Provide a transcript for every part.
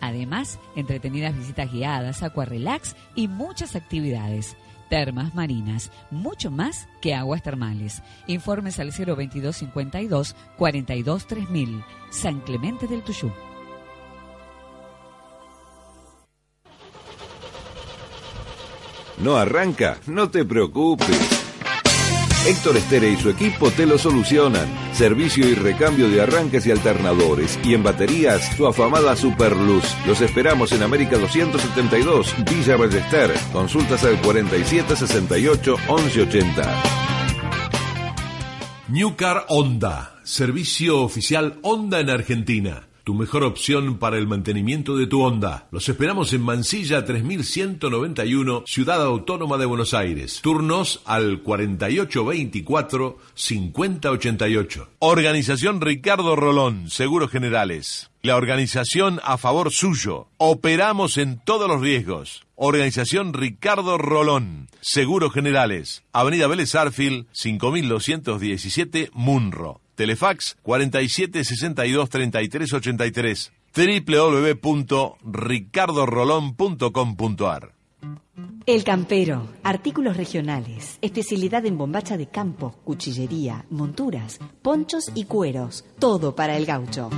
Además, entretenidas visitas guiadas, relax y muchas actividades. Termas marinas, mucho más que aguas termales. Informes al 02252 42 3000. San Clemente del Tuyú. ¿No arranca? No te preocupes. Héctor Estere y su equipo te lo solucionan. Servicio y recambio de arranques y alternadores. Y en baterías, su afamada Superluz. Los esperamos en América 272, Villa Ballester. Consultas al 4768 1180. New Car Honda. Servicio oficial Honda en Argentina tu mejor opción para el mantenimiento de tu Honda. Los esperamos en Mansilla 3191, Ciudad Autónoma de Buenos Aires. Turnos al 4824-5088. Organización Ricardo Rolón, Seguros Generales. La organización a favor suyo. Operamos en todos los riesgos. Organización Ricardo Rolón. Seguros Generales. Avenida Vélez Arfil, 5217, Munro. Telefax 47 62 33 83 www.ricardorolón.com.ar El Campero, artículos regionales, especialidad en bombacha de campo, cuchillería, monturas, ponchos y cueros, todo para el gaucho.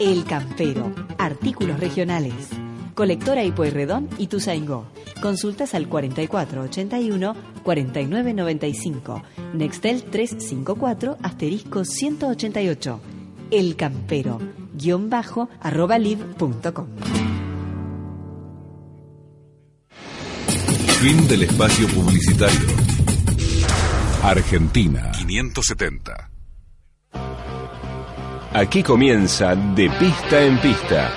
El Campero, artículos regionales. Colectora y Pueyrredón y Tuzaingó. Consultas al 4481-4995. Nextel 354 asterisco 188. El Campero, guion bajo, arroba live.com. Fin del espacio publicitario. Argentina 570. Aquí comienza De Pista en Pista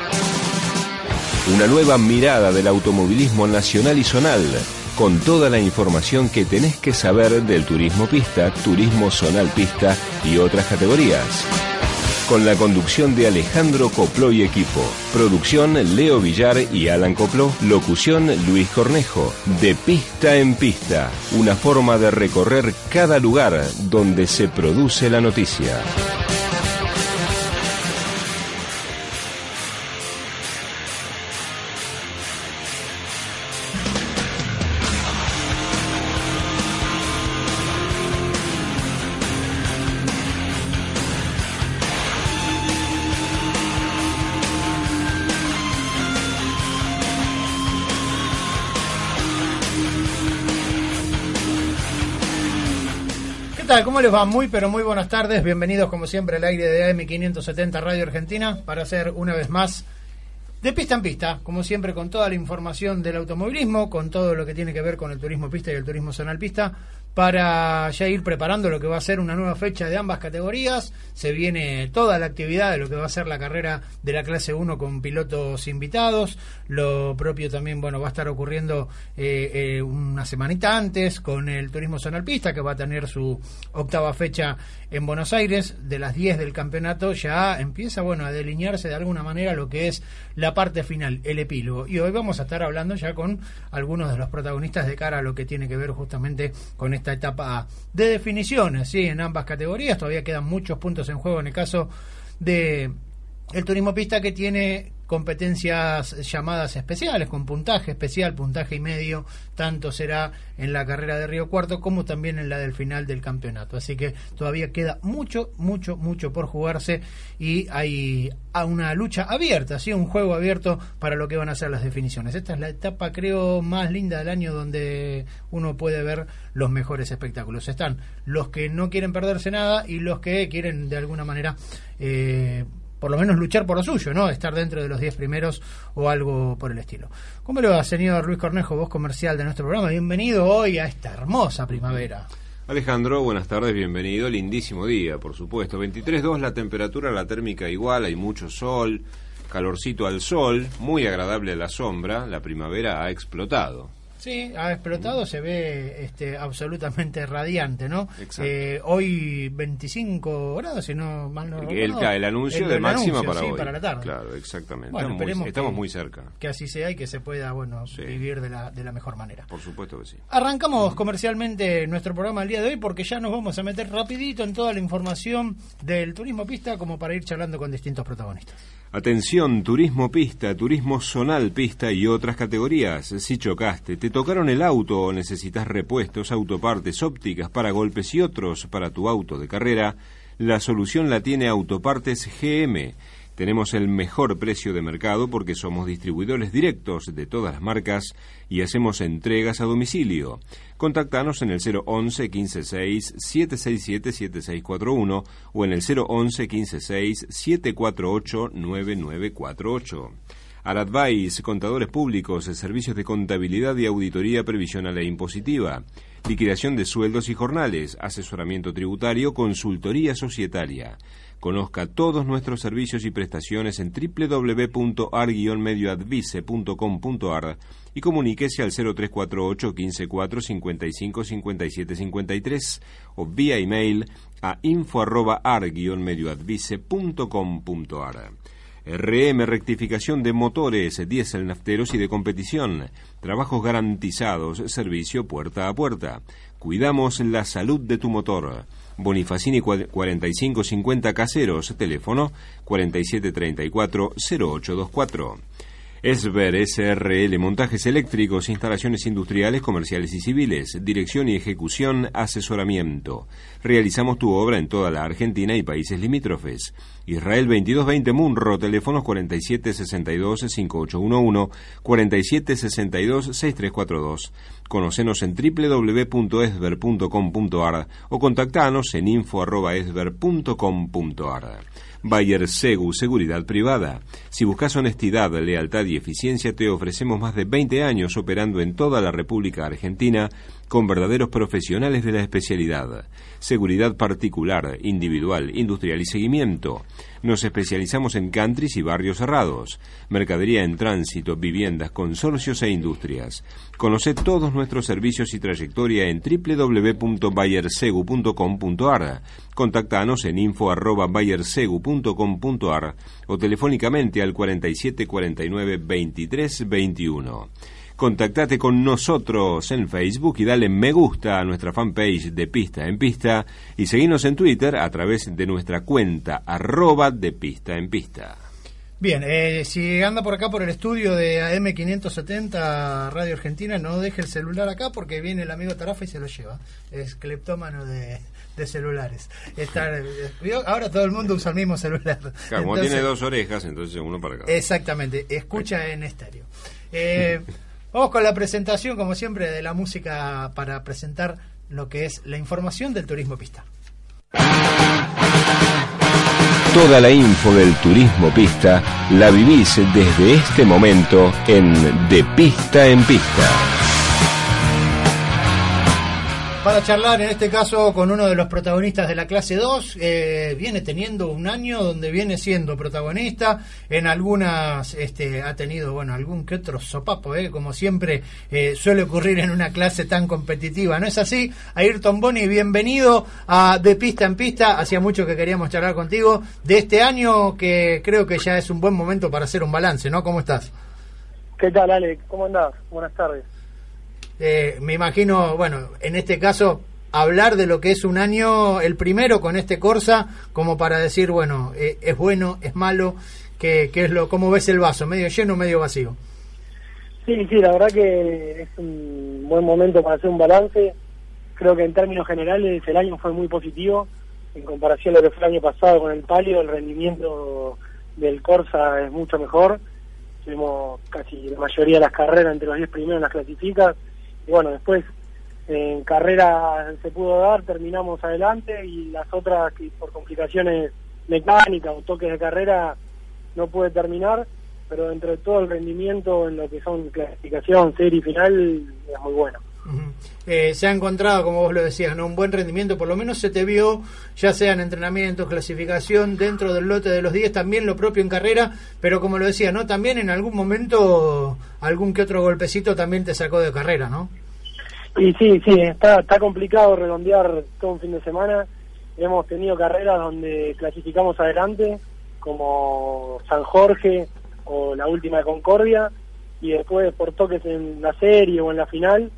una nueva mirada del automovilismo nacional y zonal, con toda la información que tenés que saber del turismo pista, turismo zonal pista y otras categorías. Con la conducción de Alejandro Copló y equipo. Producción Leo Villar y Alan Copló. Locución Luis Cornejo. De pista en pista. Una forma de recorrer cada lugar donde se produce la noticia. ¿Cómo les va? Muy, pero muy buenas tardes. Bienvenidos, como siempre, al aire de AM570 Radio Argentina para hacer una vez más de pista en pista, como siempre, con toda la información del automovilismo, con todo lo que tiene que ver con el turismo pista y el turismo zonal pista, para ya ir preparando lo que va a ser una nueva fecha de ambas categorías. Se viene toda la actividad de lo que va a ser la carrera de la clase 1 con pilotos invitados. Lo propio también, bueno, va a estar ocurriendo eh, eh, una semanita antes con el Turismo Zonal Pista, que va a tener su octava fecha en Buenos Aires. De las 10 del campeonato ya empieza, bueno, a delinearse de alguna manera lo que es la parte final, el epílogo. Y hoy vamos a estar hablando ya con algunos de los protagonistas de cara a lo que tiene que ver justamente con esta etapa de definiciones, ¿sí? En ambas categorías todavía quedan muchos puntos en juego en el caso de el turismo pista que tiene competencias llamadas especiales, con puntaje especial, puntaje y medio, tanto será en la carrera de Río Cuarto como también en la del final del campeonato. Así que todavía queda mucho, mucho, mucho por jugarse y hay una lucha abierta, ¿sí? un juego abierto para lo que van a ser las definiciones. Esta es la etapa, creo, más linda del año donde uno puede ver los mejores espectáculos. Están los que no quieren perderse nada y los que quieren de alguna manera... Eh, por lo menos luchar por lo suyo, ¿no? Estar dentro de los 10 primeros o algo por el estilo. ¿Cómo le va, señor Luis Cornejo, voz comercial de nuestro programa? Bienvenido hoy a esta hermosa primavera. Alejandro, buenas tardes, bienvenido. Lindísimo día, por supuesto. 23.2 la temperatura, la térmica igual, hay mucho sol, calorcito al sol, muy agradable la sombra, la primavera ha explotado. Sí, ha explotado, se ve este, absolutamente radiante, ¿no? Exacto. Eh, hoy 25 grados, si no mal no el, recuerdo. el anuncio El- de el máxima anuncio, para sí, hoy. para la tarde. Claro, exactamente. Bueno, estamos muy, esperemos estamos que- muy cerca, Que así sea y que se pueda, bueno, Sí. vivir de la, de la mejor manera. por supuesto que sí. Arrancamos comercialmente nuestro programa el día de hoy porque ya nos vamos a meter rapidito en toda la información del turismo pista como para ir charlando con distintos protagonistas. Atención, turismo pista, turismo zonal pista y otras categorías. Si chocaste, te tocaron el auto o necesitas repuestos, autopartes, ópticas para golpes y otros para tu auto de carrera, la solución la tiene Autopartes GM. Tenemos el mejor precio de mercado porque somos distribuidores directos de todas las marcas y hacemos entregas a domicilio. Contactanos en el 011 156 767 7641 o en el 011 156 748 9948. Aradvice, contadores públicos, servicios de contabilidad y auditoría previsional e impositiva, liquidación de sueldos y jornales, asesoramiento tributario, consultoría societaria. Conozca todos nuestros servicios y prestaciones en www.ar-medioadvice.com.ar y comuníquese al 0348 154 55 57 53 o vía email a info@ar-medioadvice.com.ar. RM Rectificación de motores, diésel nafteros y de competición. Trabajos garantizados, servicio puerta a puerta. Cuidamos la salud de tu motor. Bonifacini cua- 4550 Caseros, teléfono 4734 0824. Esber SRL Montajes Eléctricos, Instalaciones Industriales, Comerciales y Civiles, Dirección y Ejecución, Asesoramiento. Realizamos tu obra en toda la Argentina y países limítrofes. Israel 2220 Munro, teléfonos 4762-5811, 4762-6342. Conocenos en www.esber.com.ar o contactanos en info.esber.com.ar. Bayer Segu, seguridad privada. Si buscas honestidad, lealtad y eficiencia, te ofrecemos más de 20 años operando en toda la República Argentina con verdaderos profesionales de la especialidad. Seguridad particular, individual, industrial y seguimiento. Nos especializamos en countries y barrios cerrados, mercadería en tránsito, viviendas, consorcios e industrias. Conoce todos nuestros servicios y trayectoria en www.bayersegu.com.ar. Contactanos en info@bayersegu.com.ar o telefónicamente al 4749 2321. Contactate con nosotros en Facebook y dale me gusta a nuestra fanpage de Pista en Pista y seguinos en Twitter a través de nuestra cuenta arroba de Pista en Pista. Bien, eh, si anda por acá por el estudio de AM570 Radio Argentina, no deje el celular acá porque viene el amigo Tarafa y se lo lleva. Es cleptómano de, de celulares. Está, eh, ahora todo el mundo usa el mismo celular. Claro, como tiene dos orejas, entonces uno para acá. Exactamente, escucha en estéreo. Eh, vamos con la presentación, como siempre, de la música para presentar lo que es la información del turismo pista. Toda la info del turismo pista la vivís desde este momento en De Pista en Pista. Para charlar, en este caso, con uno de los protagonistas de la clase 2, eh, viene teniendo un año donde viene siendo protagonista. En algunas este, ha tenido, bueno, algún que otro sopapo, eh, como siempre eh, suele ocurrir en una clase tan competitiva. ¿No es así? Ayrton Boni, bienvenido a De Pista en Pista. Hacía mucho que queríamos charlar contigo de este año que creo que ya es un buen momento para hacer un balance, ¿no? ¿Cómo estás? ¿Qué tal, Ale? ¿Cómo andás? Buenas tardes. Eh, me imagino, bueno, en este caso, hablar de lo que es un año, el primero con este Corsa, como para decir, bueno, eh, es bueno, es malo, que, es lo, ¿cómo ves el vaso? ¿Medio lleno medio vacío? Sí, sí, la verdad que es un buen momento para hacer un balance. Creo que en términos generales el año fue muy positivo en comparación a lo que fue el año pasado con el palio. El rendimiento del Corsa es mucho mejor. Tuvimos casi la mayoría de las carreras entre los 10 primeros en las clasificas. Y bueno, después en carrera se pudo dar, terminamos adelante y las otras que por complicaciones mecánicas o toques de carrera no pude terminar pero entre todo el rendimiento en lo que son clasificación, serie y final es muy bueno. Eh, se ha encontrado, como vos lo decías, ¿no? un buen rendimiento, por lo menos se te vio, ya sea en entrenamiento, clasificación, dentro del lote de los 10, también lo propio en carrera, pero como lo decía, ¿no? también en algún momento algún que otro golpecito también te sacó de carrera, ¿no? Y sí, sí, está, está complicado redondear todo un fin de semana. Hemos tenido carreras donde clasificamos adelante, como San Jorge o la última de Concordia, y después por toques en la serie o en la final,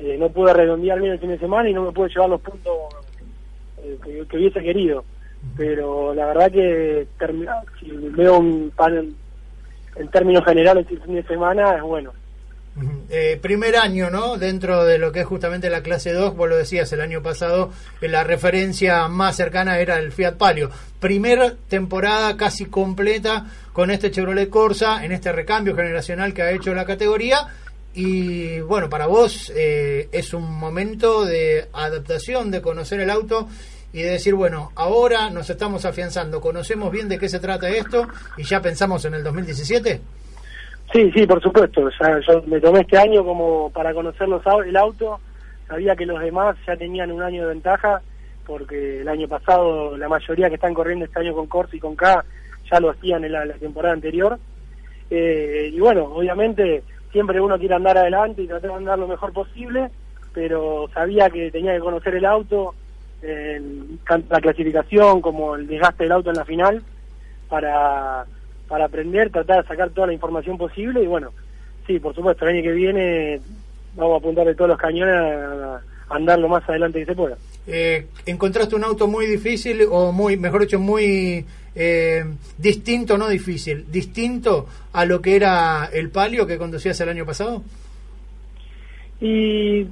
eh, no pude redondear bien el fin de semana y no me pude llevar los puntos eh, que, hubiese querido. Pero la verdad que si veo un pan en términos generales el fin de semana es bueno. Eh, primer año, ¿no? Dentro de lo que es justamente la clase 2, vos lo decías el año pasado, la referencia más cercana era el Fiat Palio. Primera temporada casi completa con este Chevrolet Corsa, en este recambio generacional que ha hecho la categoría. Y bueno, para vos eh, es un momento de adaptación, de conocer el auto y de decir, bueno, ahora nos estamos afianzando, conocemos bien de qué se trata esto y ya pensamos en el 2017. Sí, sí, por supuesto. yo me tomé este año como para conocer el auto. Sabía que los demás ya tenían un año de ventaja, porque el año pasado la mayoría que están corriendo este año con Corsa y con K ya lo hacían en la, temporada anterior. Eh, y bueno, obviamente siempre uno quiere andar adelante y tratar de andar lo mejor posible, pero sabía que tenía que conocer el auto, la clasificación como el desgaste del auto en la final, para para aprender, tratar de sacar toda la información posible y bueno, sí, por supuesto, el año que viene vamos a apuntarle todos los cañones a, andar lo más adelante que se pueda. Eh, ¿Encontraste un auto muy difícil o muy, mejor dicho, muy eh, distinto, no difícil, distinto a lo que era el palio que conducías el año pasado? Y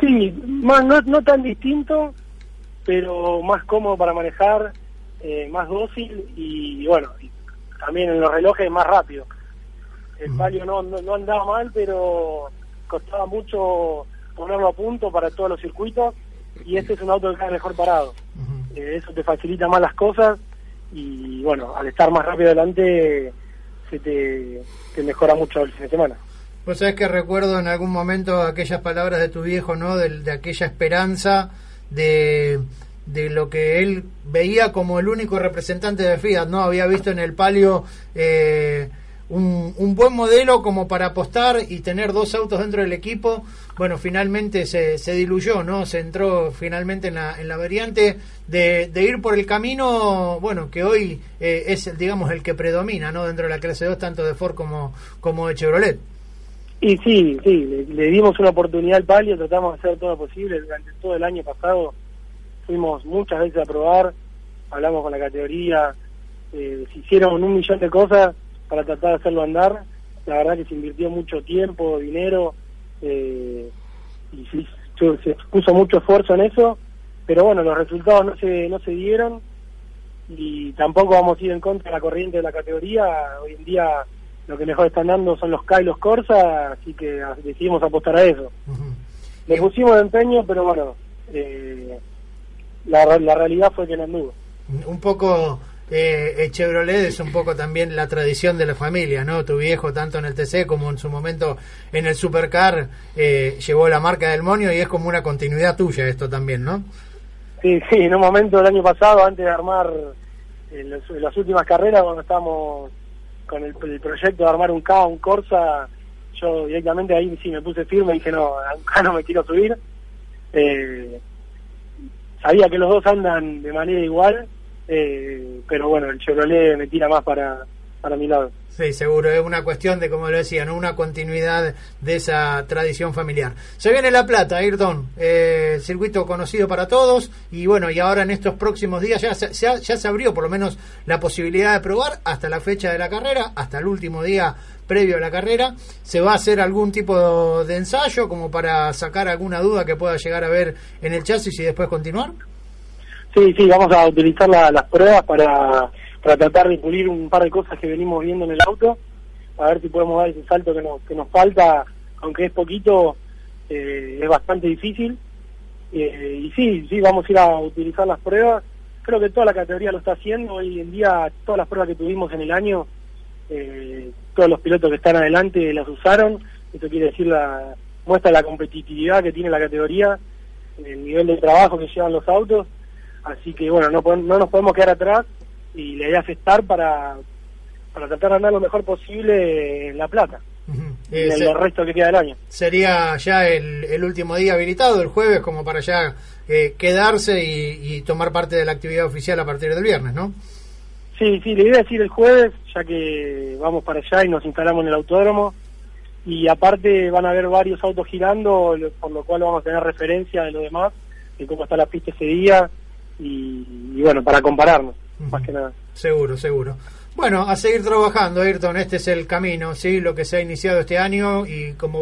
sí, más, no, no tan distinto, pero más cómodo para manejar, eh, más dócil y bueno, también en los relojes más rápido. El palio no, no, andaba mal, pero costaba mucho ponerlo a punto para todos los circuitos y este es un auto que cae mejor parado. Eh, eso te facilita más las cosas y bueno, al estar más rápido adelante se te, mejora mucho el fin de semana. Pues sabes que recuerdo en algún momento aquellas palabras de tu viejo, ¿no? de aquella esperanza de de lo que él veía como el único representante de Fiat, ¿no? Había visto en el palio eh, un, un, buen modelo como para apostar y tener dos autos dentro del equipo. Bueno, finalmente se, se diluyó, ¿no? Se entró finalmente en la, en la variante de, ir por el camino, bueno, que hoy eh, es, digamos, el que predomina, ¿no? Dentro de la clase 2, tanto de Ford como, como de Chevrolet. Y sí, sí, le dimos una oportunidad al palio, tratamos de hacer todo lo posible durante todo el año pasado fuimos muchas veces a probar, hablamos con la categoría, eh, se hicieron un millón de cosas para tratar de hacerlo andar, la verdad que se invirtió mucho tiempo, dinero, eh, y se, puso mucho esfuerzo en eso, pero bueno, los resultados no se, no se dieron y tampoco vamos a ir en contra de la corriente de la categoría, hoy en día lo que mejor están dando son los K y los Corsa, así que decidimos apostar a eso. Le pusimos de empeño, pero bueno, eh, la, la realidad fue que no anduvo. Un poco eh, Chevrolet es un poco también la tradición de la familia, ¿no? Tu viejo, tanto en el TC como en su momento en el Supercar, eh, llevó la marca del Monio y es como una continuidad tuya esto también, ¿no? Sí, sí, en un momento del año pasado, antes de armar en, las últimas carreras, cuando estábamos con el, proyecto de armar un K, un Corsa, yo directamente ahí sí me puse firme y dije, no, acá no me quiero subir. Eh, sabía que los dos andan de manera igual, eh, pero bueno, el Chevrolet me tira más para, para mi lado. Sí, seguro, es una cuestión de, como lo decía, ¿no? una continuidad de esa tradición familiar. Se viene La Plata, Ayrton, eh, circuito conocido para todos, y bueno, y ahora en estos próximos días ya se, ya, se abrió por lo menos la posibilidad de probar hasta la fecha de la carrera, hasta el último día previo a la carrera. ¿Se va a hacer algún tipo de ensayo como para sacar alguna duda que pueda llegar a ver en el chasis y después continuar? Sí, sí, vamos a utilizar las pruebas para para tratar de pulir un par de cosas que venimos viendo en el auto, a ver si podemos dar ese salto que nos, que nos falta, aunque es poquito, eh, es bastante difícil. Eh, y sí, sí, vamos a ir a utilizar las pruebas. Creo que toda la categoría lo está haciendo. Hoy en día, todas las pruebas que tuvimos en el año, eh, todos los pilotos que están adelante las usaron. Eso quiere decir la, muestra la competitividad que tiene la categoría, el nivel de trabajo que llevan los autos, así que bueno, no, no nos podemos quedar atrás y la idea es estar para, para tratar de andar lo mejor posible en La Plata. en el resto que queda del año. Sería ya el, último día habilitado, el jueves, como para ya eh, quedarse y, tomar parte de la actividad oficial a partir del viernes, ¿no? Sí, sí, le iba a decir el jueves, ya que vamos para allá y nos instalamos en el autódromo. Y aparte van a haber varios autos girando, por lo cual vamos a tener referencia de lo demás, de cómo está la pista ese día, y, bueno, para compararnos, más que nada. Seguro, seguro. Bueno, a seguir trabajando, Ayrton, este es el camino, ¿sí? Lo que se ha iniciado este año y como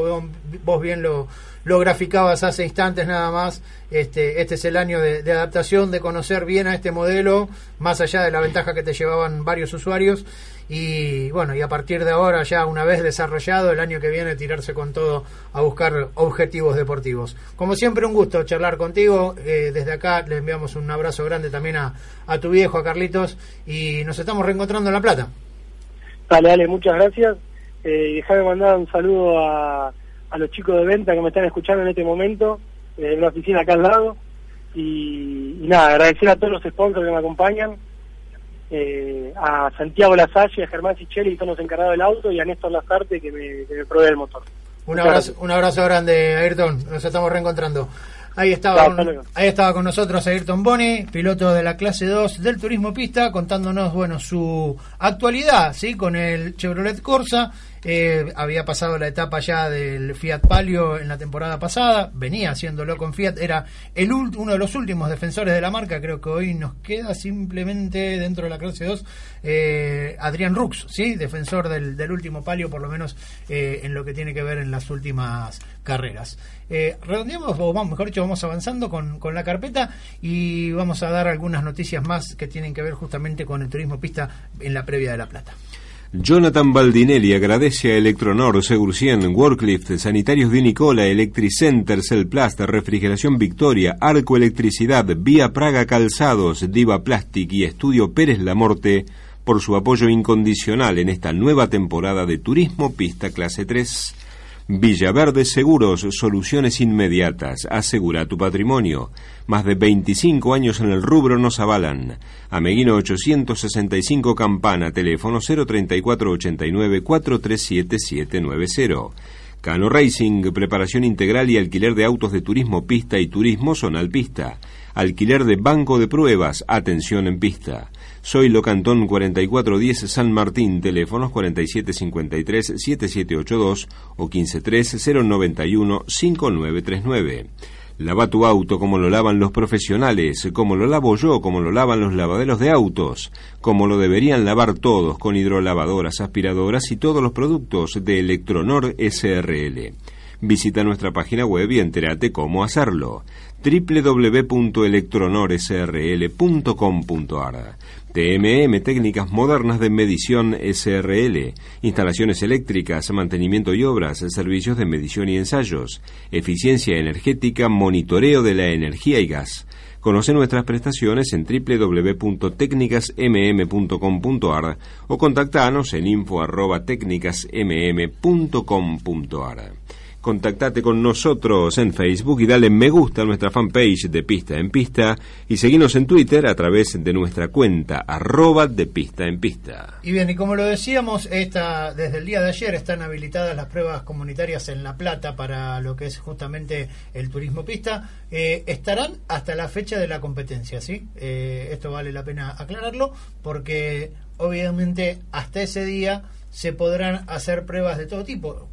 vos bien lo, lo graficabas hace instantes nada más, este, este es el año de, adaptación, de conocer bien a este modelo, más allá de la ventaja que te llevaban varios usuarios. Y bueno, y a partir de ahora, ya una vez desarrollado, el año que viene tirarse con todo a buscar objetivos deportivos. Como siempre, un gusto charlar contigo. Eh, desde acá le enviamos un abrazo grande también a, a tu viejo, a Carlitos, y nos estamos reencontrando en La Plata. Dale, dale, muchas gracias. Eh, déjame mandar un saludo a, a los chicos de venta que me están escuchando en este momento, eh, en la oficina acá al lado. Y, nada, agradecer a todos los sponsors que me acompañan, eh, a Santiago Lasalle, a Germán Sicheli, que son los encargados del auto, y a Néstor Lazarte, que me, que me provee el motor. Un abrazo, un abrazo grande, Ayrton. Nos estamos reencontrando. Ahí estaba, ahí estaba con nosotros Ayrton Boni, piloto de la clase 2 del turismo pista, contándonos bueno su actualidad, sí, con el Chevrolet Corsa eh, había pasado la etapa ya del Fiat Palio en la temporada pasada, venía haciéndolo con Fiat, era el uno de los últimos defensores de la marca, creo que hoy nos queda simplemente dentro de la clase 2 eh, Adrián Rux, ¿sí? defensor del, último Palio, por lo menos eh, en lo que tiene que ver en las últimas carreras. Eh, redondeamos, o vamos, mejor dicho, vamos avanzando con, con la carpeta y vamos a dar algunas noticias más que tienen que ver justamente con el turismo pista en la previa de La Plata. Jonathan Baldinelli agradece a Electronor, Segurcien, Worklift, Sanitarios de Nicola, Electricenter, Celplast, Refrigeración Victoria, Arco Electricidad, Vía Praga Calzados, Diva Plastic y Estudio Pérez La Morte por su apoyo incondicional en esta nueva temporada de Turismo Pista Clase 3. Villaverde Seguros, soluciones inmediatas. Asegura tu patrimonio. Más de 25 años en el rubro nos avalan. Ameguino 865 Campana, teléfono 03489 437790. Cano Racing, preparación integral y alquiler de autos de turismo, pista y turismo zonal pista. Alquiler de banco de pruebas, atención en pista. Soy Locantón 4410 San Martín, teléfonos 4753-7782 o 153-091-5939. Lava tu auto como lo lavan los profesionales, como lo lavo yo, como lo lavan los lavaderos de autos, como lo deberían lavar todos con hidrolavadoras, aspiradoras y todos los productos de Electronor SRL. Visita nuestra página web y entérate cómo hacerlo www.electronorsrl.com.ar TMM Técnicas Modernas de Medición SRL, instalaciones eléctricas, mantenimiento y obras, servicios de medición y ensayos, eficiencia energética, monitoreo de la energía y gas. Conoce nuestras prestaciones en www.tecnicasmm.com.ar o contactanos en info@tecnicasmm.com.ar contactate con nosotros en Facebook y dale me gusta a nuestra fanpage de Pista en Pista y seguinos en Twitter a través de nuestra cuenta arroba de Pista en Pista. Y bien, y como lo decíamos, esta, desde el día de ayer están habilitadas las pruebas comunitarias en La Plata para lo que es justamente el turismo pista. Eh, estarán hasta la fecha de la competencia, ¿sí? Eh, esto vale la pena aclararlo porque obviamente hasta ese día se podrán hacer pruebas de todo tipo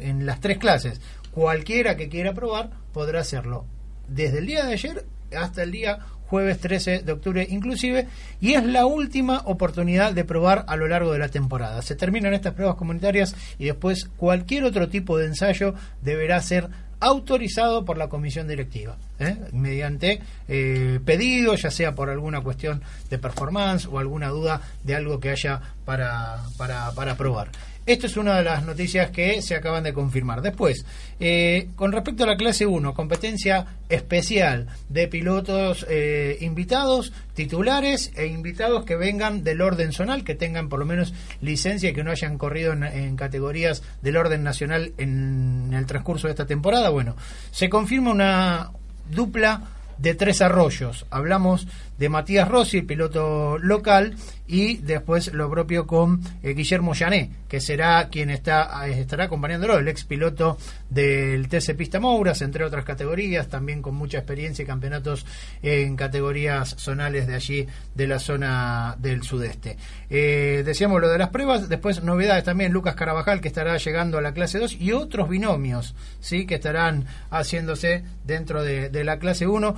en las tres clases. Cualquiera que quiera probar podrá hacerlo desde el día de ayer hasta el día jueves 13 de octubre inclusive, y es la última oportunidad de probar a lo largo de la temporada. Se terminan estas pruebas comunitarias y después cualquier otro tipo de ensayo deberá ser autorizado por la comisión directiva. ¿eh? mediante eh, pedido, ya sea por alguna cuestión de performance o alguna duda de algo que haya para, para, para probar. Esto es una de las noticias que se acaban de confirmar. Después, eh, con respecto a la clase 1, competencia especial de pilotos eh, invitados, titulares e invitados que vengan del orden zonal, que tengan por lo menos licencia y que no hayan corrido en, categorías del orden nacional en el transcurso de esta temporada. Bueno, se confirma una dupla de tres arroyos. Hablamos de Matías Rossi, el piloto local, y después lo propio con eh, Guillermo Llané, que será quien está, eh, estará acompañándolo, el ex piloto del TC Pista Mouras, entre otras categorías, también con mucha experiencia y campeonatos en categorías zonales de allí, de la zona del sudeste. Eh, decíamos lo de las pruebas, después novedades también, Lucas Carabajal, que estará llegando a la clase 2, y otros binomios, ¿sí? que estarán haciéndose dentro de, la clase 1.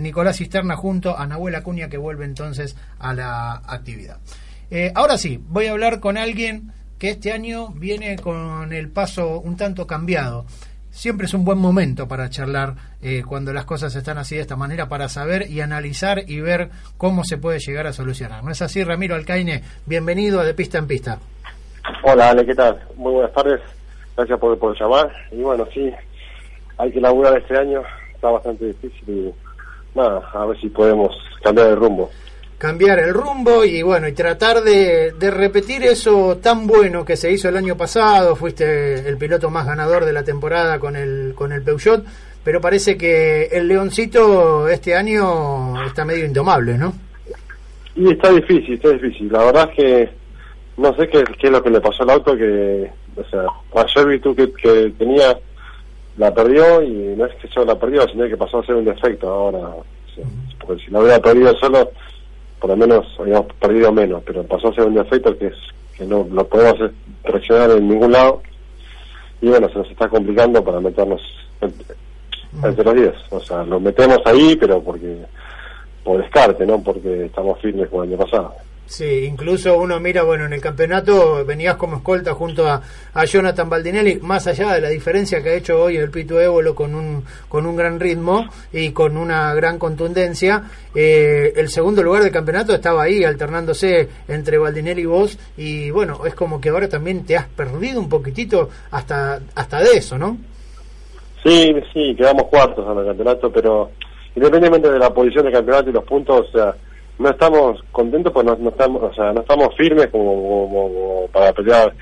Nicolás Cisterna junto a Nahuel Acuña que vuelve entonces a la actividad. Eh, ahora sí, voy a hablar con alguien que este año viene con el paso un tanto cambiado. Siempre es un buen momento para charlar eh, cuando las cosas están así de esta manera, para saber y analizar y ver cómo se puede llegar a solucionar. ¿No es así, Ramiro Alcaine? Bienvenido a De Pista en Pista. Hola, Ale, ¿qué tal? Muy buenas tardes. Gracias por, por llamar. Y bueno, sí, hay que laburar este año. Está bastante difícil nada, a ver si podemos cambiar el rumbo. Cambiar el rumbo y bueno, y tratar de, repetir eso tan bueno que se hizo el año pasado. Fuiste el piloto más ganador de la temporada con el, con el Peugeot, pero parece que el Leoncito este año está medio indomable, ¿no? Y está difícil, está difícil. La verdad es que no sé qué, qué es lo que le pasó al auto, que, o sea, ayer vi tú que, que tenía la perdió y no es que yo la perdió, sino que pasó a ser un defecto ahora. Porque si la hubiera perdido solo, por lo menos habíamos perdido menos, pero pasó a ser un defecto que es que no lo podemos presionar en ningún lado. Y bueno, se nos está complicando para meternos entre, los 10. O sea, lo metemos ahí, pero porque por descarte, no porque estamos firmes como el año pasado. Sí, incluso uno mira, bueno, en el campeonato venías como escolta junto a, a Jonathan Baldinelli, más allá de la diferencia que ha hecho hoy el Pito Évolo con un, con un gran ritmo y con una gran contundencia, eh, el segundo lugar del campeonato estaba ahí alternándose entre Baldinelli y vos y bueno, es como que ahora también te has perdido un poquitito hasta, hasta de eso, ¿no? Sí, sí, quedamos cuartos en el campeonato, pero independientemente de la posición del campeonato y los puntos, o no estamos contentos pues no, estamos o sea no estamos firmes como, para pelear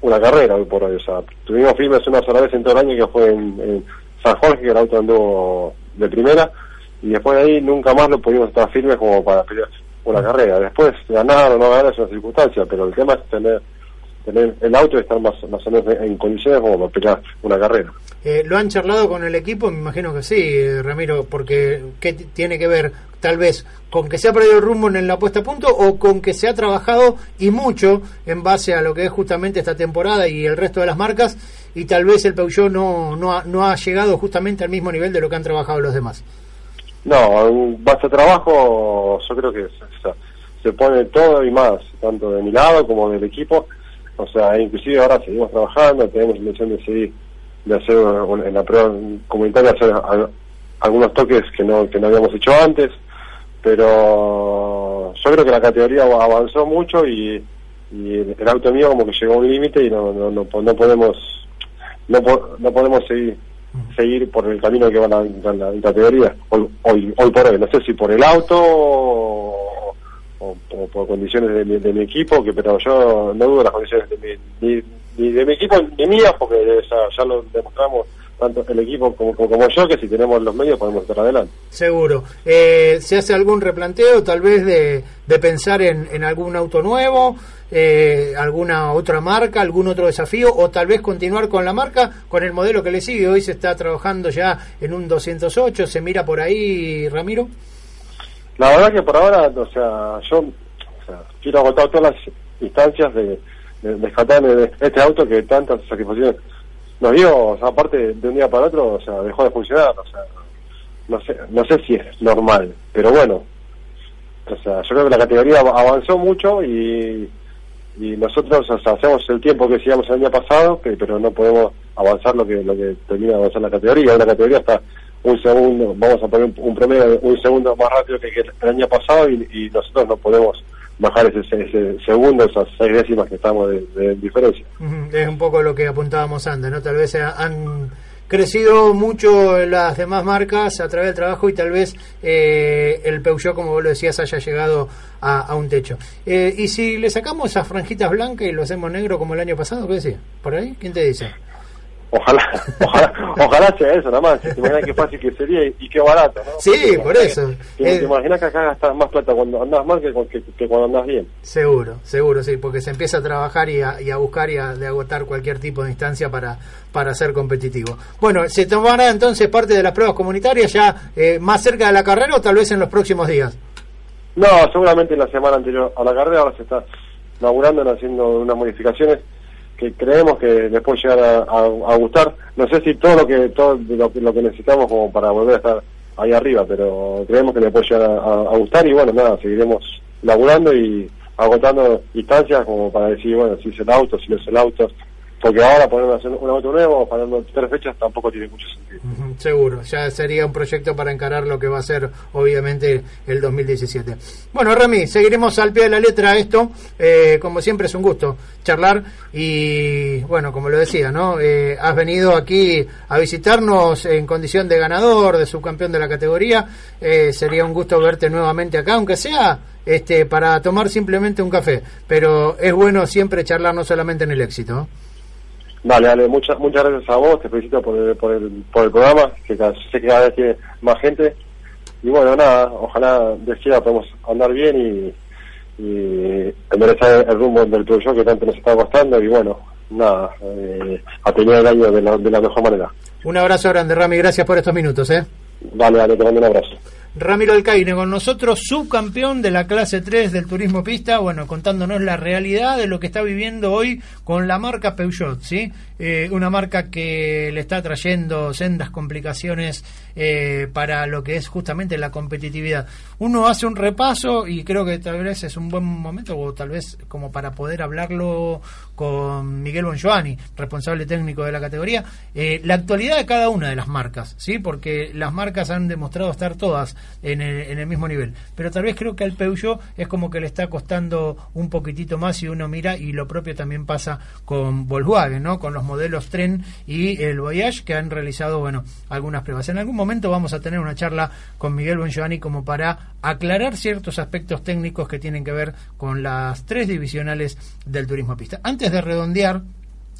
una carrera hoy por hoy o sea tuvimos firmes una sola vez en todo el año que fue en, San Jorge que el auto andó de primera y después de ahí nunca más lo pudimos estar firmes como para pelear una carrera después ganar o no ganar es una circunstancia pero el tema es tener tener el auto y estar más, más o menos en condiciones como para pelear una carrera eh, ¿Lo han charlado con el equipo? Me imagino que sí, eh, Ramiro, porque ¿qué tiene que ver tal vez con que se ha perdido el rumbo en la puesta a punto o con que se ha trabajado y mucho en base a lo que es justamente esta temporada y el resto de las marcas y tal vez el Peugeot no, no, ha, no ha llegado justamente al mismo nivel de lo que han trabajado los demás? No, base a trabajo yo creo que se pone todo y más, tanto de mi lado como del equipo. O sea, inclusive ahora seguimos trabajando, tenemos intención de seguir de hacer en la prueba comunitaria hacer algunos toques que no que no habíamos hecho antes pero yo creo que la categoría avanzó mucho y, el auto mío como que llegó a un límite y no, no, no, podemos no, no podemos seguir seguir por el camino que va la, la, categoría. Hoy, hoy, por hoy no sé si por el auto o, por condiciones de, mi equipo que pero yo no dudo las condiciones de mi, ni de mi equipo ni mía, porque ya, lo demostramos tanto el equipo como, como, yo, que si tenemos los medios podemos estar adelante. Seguro. Eh, ¿Se hace algún replanteo tal vez de, de pensar en, en algún auto nuevo, eh, alguna otra marca, algún otro desafío, o tal vez continuar con la marca, con el modelo que le sigue? Hoy se está trabajando ya en un 208, ¿se mira por ahí, Ramiro? La verdad que por ahora, o sea, yo quiero agotar todas las instancias de de, este auto que tantas satisfacciones nos dio, o sea, aparte de un día para otro, o sea, dejó de funcionar, o sea, no sé, no sé si es normal, pero bueno, o sea, yo creo que la categoría avanzó mucho y, y nosotros hacemos el tiempo que hacíamos el año pasado, pero no podemos avanzar lo que lo que termina de avanzar la categoría, la categoría está un segundo, vamos a poner un, de un segundo más rápido que, el año pasado y, nosotros no podemos bajar ese, ese, segundo, esas seis décimas que estamos de, diferencia. Es un poco lo que apuntábamos antes, ¿no? Tal vez han crecido mucho las demás marcas a través del trabajo y tal vez eh, el Peugeot, como vos lo decías, haya llegado a, un techo. Eh, y si le sacamos esas franjitas blancas y lo hacemos negro como el año pasado, ¿qué decía? ¿Por ahí? ¿Quién te dice? Ojalá, ojalá, ojalá sea eso, nada más. Te imaginas qué fácil que sería y, qué barato, ¿no? Sí, por eso. Te, imaginas que acá gastas más plata cuando andas mal que, cuando andas bien. Seguro, seguro, sí, porque se empieza a trabajar y a, buscar y a de agotar cualquier tipo de instancia para, para ser competitivo. Bueno, ¿se tomará entonces parte de las pruebas comunitarias ya eh, más cerca de la carrera o tal vez en los próximos días? No, seguramente en la semana anterior a la carrera ahora se está inaugurando, haciendo unas modificaciones que creemos que les puede llegar a, gustar. No sé si todo lo que todo lo, que necesitamos como para volver a estar ahí arriba, pero creemos que les puede llegar a, gustar y bueno, nada, seguiremos laburando y agotando distancias como para decir, bueno, si es el auto, si no es el auto, porque ahora poner un auto nuevo, parando tres fechas, tampoco tiene mucho sentido. seguro, ya sería un proyecto para encarar lo que va a ser, obviamente, el 2017. Bueno, Rami, seguiremos al pie de la letra esto. Eh, como siempre, es un gusto charlar. Y bueno, como lo decía, ¿no? Eh, has venido aquí a visitarnos en condición de ganador, de subcampeón de la categoría. Eh, sería un gusto verte nuevamente acá, aunque sea este para tomar simplemente un café. Pero es bueno siempre charlar no solamente en el éxito. Dale, dale, muchas muchas gracias a vos, te felicito por el, por el, por el programa, que sé que cada vez tiene más gente. Y bueno, nada, ojalá decida podemos andar bien y, y enderezar el rumbo del proyecto que tanto nos está costando. Y bueno, nada, eh, a tener el año de la, de la mejor manera. Un abrazo grande, Rami, gracias por estos minutos. ¿eh? Dale, dale, te mando un abrazo. Ramiro Alcaine con nosotros, subcampeón de la clase 3 del turismo pista, bueno, contándonos la realidad de lo que está viviendo hoy con la marca Peugeot, ¿sí? Eh, una marca que le está trayendo sendas complicaciones eh, para lo que es justamente la competitividad. Uno hace un repaso y creo que tal vez es un buen momento, o tal vez como para poder hablarlo con Miguel Bonjoani, responsable técnico de la categoría, eh, la actualidad de cada una de las marcas, ¿sí? Porque las marcas han demostrado estar todas en el, mismo nivel. Pero tal vez creo que al Peugeot es como que le está costando un poquitito más si uno mira y lo propio también pasa con Volkswagen, ¿no? Con los modelos Tren y el Voyage que han realizado, bueno, algunas pruebas. En algún momento vamos a tener una charla con Miguel Bongiovanni como para aclarar ciertos aspectos técnicos que tienen que ver con las tres divisionales del turismo pista. Antes de redondear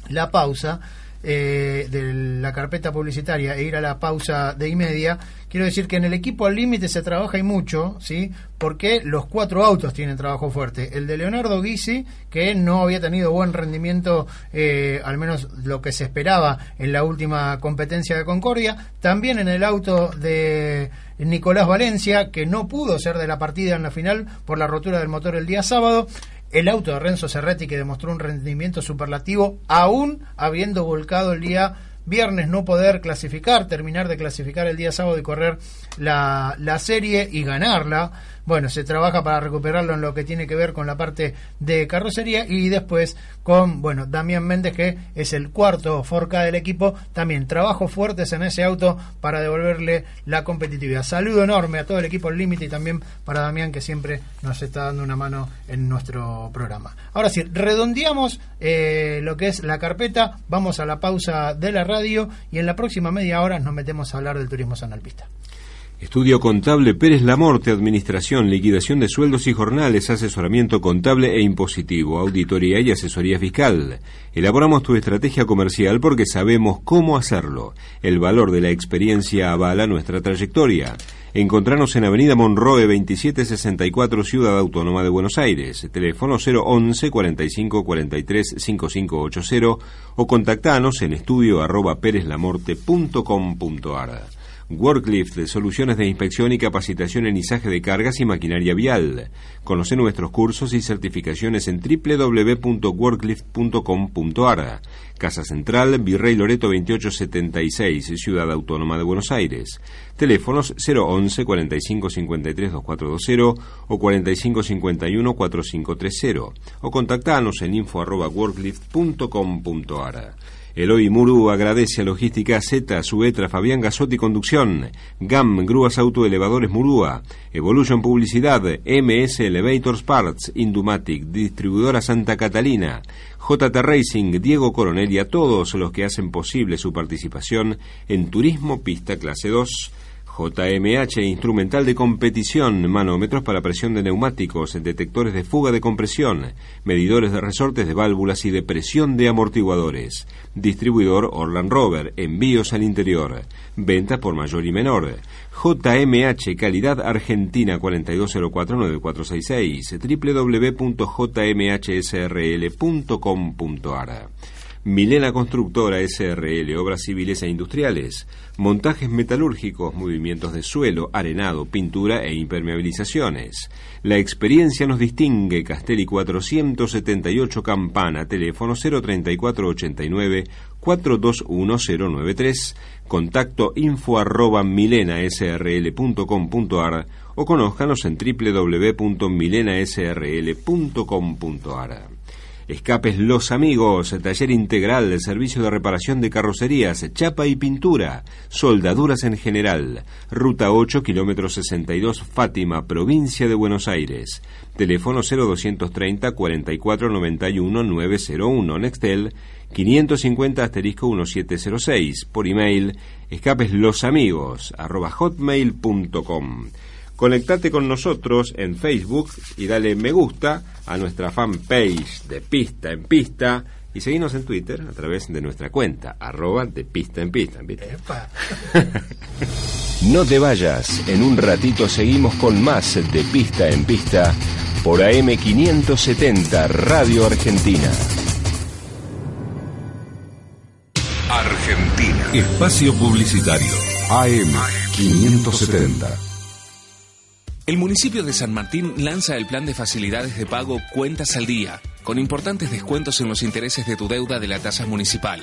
la pausa, eh, de la carpeta publicitaria e ir a la pausa de y media, quiero decir que en el equipo al límite se trabaja y mucho, ¿sí? Porque los cuatro autos tienen trabajo fuerte. El de Leonardo Guisi, que no había tenido buen rendimiento, eh, al menos lo que se esperaba en la última competencia de Concordia. También en el auto de Nicolás Valencia, que no pudo ser de la partida en la final por la rotura del motor el día sábado el auto de Renzo Cerretti que demostró un rendimiento superlativo aún habiendo volcado el día viernes no poder clasificar, terminar de clasificar el día sábado y correr la, la serie y ganarla bueno, se trabaja para recuperarlo en lo que tiene que ver con la parte de carrocería y después con, bueno, Damián Méndez, que es el cuarto Forca del equipo, también trabajo fuertes en ese auto para devolverle la competitividad. Saludo enorme a todo el equipo límite y también para Damián, que siempre nos está dando una mano en nuestro programa. Ahora sí, redondeamos eh, lo que es la carpeta, vamos a la pausa de la radio y en la próxima media hora nos metemos a hablar del turismo sanalpista. Estudio Contable Pérez Lamorte, Administración, Liquidación de Sueldos y Jornales, Asesoramiento Contable e Impositivo, Auditoría y Asesoría Fiscal. Elaboramos tu estrategia comercial porque sabemos cómo hacerlo. El valor de la experiencia avala nuestra trayectoria. Encontranos en Avenida Monroe 2764, Ciudad Autónoma de Buenos Aires. Teléfono 011 45 43 5580 o contactanos en estudio arroba Worklift, soluciones de inspección y capacitación en izaje de cargas y maquinaria vial. Conoce nuestros cursos y certificaciones en www.worklift.com.ar. Casa Central, Virrey Loreto 2876, Ciudad Autónoma de Buenos Aires. Teléfonos 011 45 53 2420 o 45 51 4530 o contactanos en info.worklift.com.ar. Eloy Muru agradece a Logística Z, Suetra, Fabián Gasotti Conducción, GAM, Grúas Auto Elevadores Murúa, Evolution Publicidad, MS Elevators Parts, Indumatic, Distribuidora Santa Catalina, JT Racing, Diego Coronel y a todos los que hacen posible su participación en Turismo Pista Clase 2. JMH, instrumental de competición, manómetros para presión de neumáticos, detectores de fuga de compresión, medidores de resortes de válvulas y de presión de amortiguadores. Distribuidor Orland Rover, envíos al interior. Venta por mayor y menor. JMH, calidad argentina 42049466, www.jmhsrl.com.ar. Milena Constructora SRL, Obras Civiles e Industriales, montajes metalúrgicos, movimientos de suelo, arenado, pintura e impermeabilizaciones. La experiencia nos distingue, Castelli 478 Campana, teléfono 03489 421093, contacto info arroba milenasrl.com.ar o conózcanos en www.milenasrl.com.ar. Escapes Los Amigos, taller integral, de servicio de reparación de carrocerías, chapa y pintura, soldaduras en general. Ruta 8, kilómetro 62, Fátima, provincia de Buenos Aires. Teléfono 0230 44 91 901, Nextel 550 asterisco 1706. Por email, escapeslоsamigos, arroba hotmail.com. Conectate con nosotros en Facebook y dale me gusta a nuestra fanpage de Pista en Pista y seguimos en Twitter a través de nuestra cuenta, arroba de Pista en Pista. no te vayas, en un ratito seguimos con más de Pista en Pista por AM570 Radio Argentina. Argentina. Espacio Publicitario. AM570. El municipio de San Martín lanza el plan de facilidades de pago Cuentas al Día, con importantes descuentos en los intereses de tu deuda de la tasa municipal.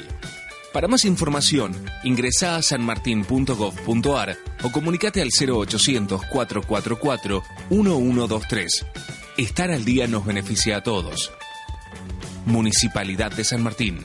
Para más información, ingresa a sanmartin.gov.ar o comunicate al 0800-444-1123. Estar al día nos beneficia a todos. Municipalidad de San Martín.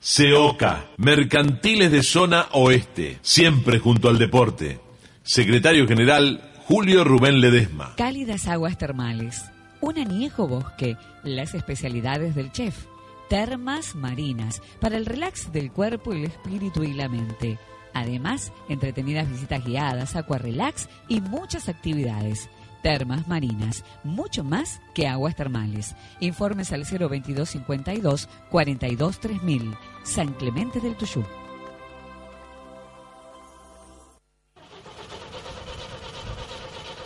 SEOCA, Mercantiles de Zona Oeste, siempre junto al deporte. Secretario General Julio Rubén Ledesma. Cálidas aguas termales, un añejo bosque, las especialidades del chef, termas marinas, para el relax del cuerpo, el espíritu y la mente. Además, entretenidas visitas guiadas, relax y muchas actividades. Termas marinas, mucho más que aguas termales. Informes al 02252 42 3000. San Clemente del Tuyú.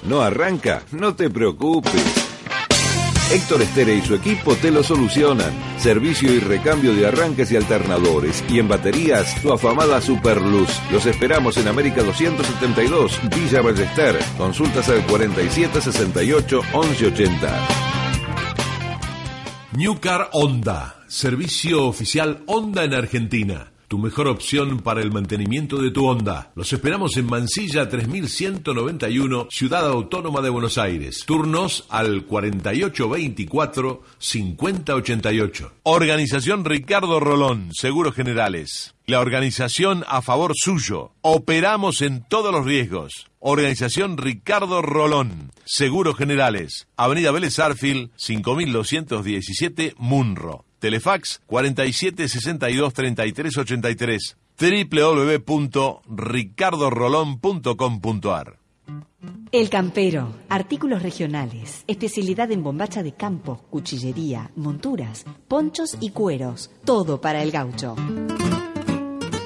¿No arranca? No te preocupes. Héctor Estere y su equipo te lo solucionan. Servicio y recambio de arranques y alternadores. Y en baterías, tu afamada Superluz. Los esperamos en América 272, Villa Ballester. Consultas al 4768 1180. New Car Honda. Servicio oficial Honda en Argentina tu mejor opción para el mantenimiento de tu Honda. Los esperamos en Mansilla 3191, Ciudad Autónoma de Buenos Aires. Turnos al 4824-5088. Organización Ricardo Rolón, Seguros Generales. La organización a favor suyo. Operamos en todos los riesgos. Organización Ricardo Rolón. Seguros Generales. Avenida Vélez Arfil, 5217, Munro. Telefax 47 62 33 83 www.ricardorolón.com.ar El Campero, artículos regionales, especialidad en bombacha de campo, cuchillería, monturas, ponchos y cueros, todo para el gaucho.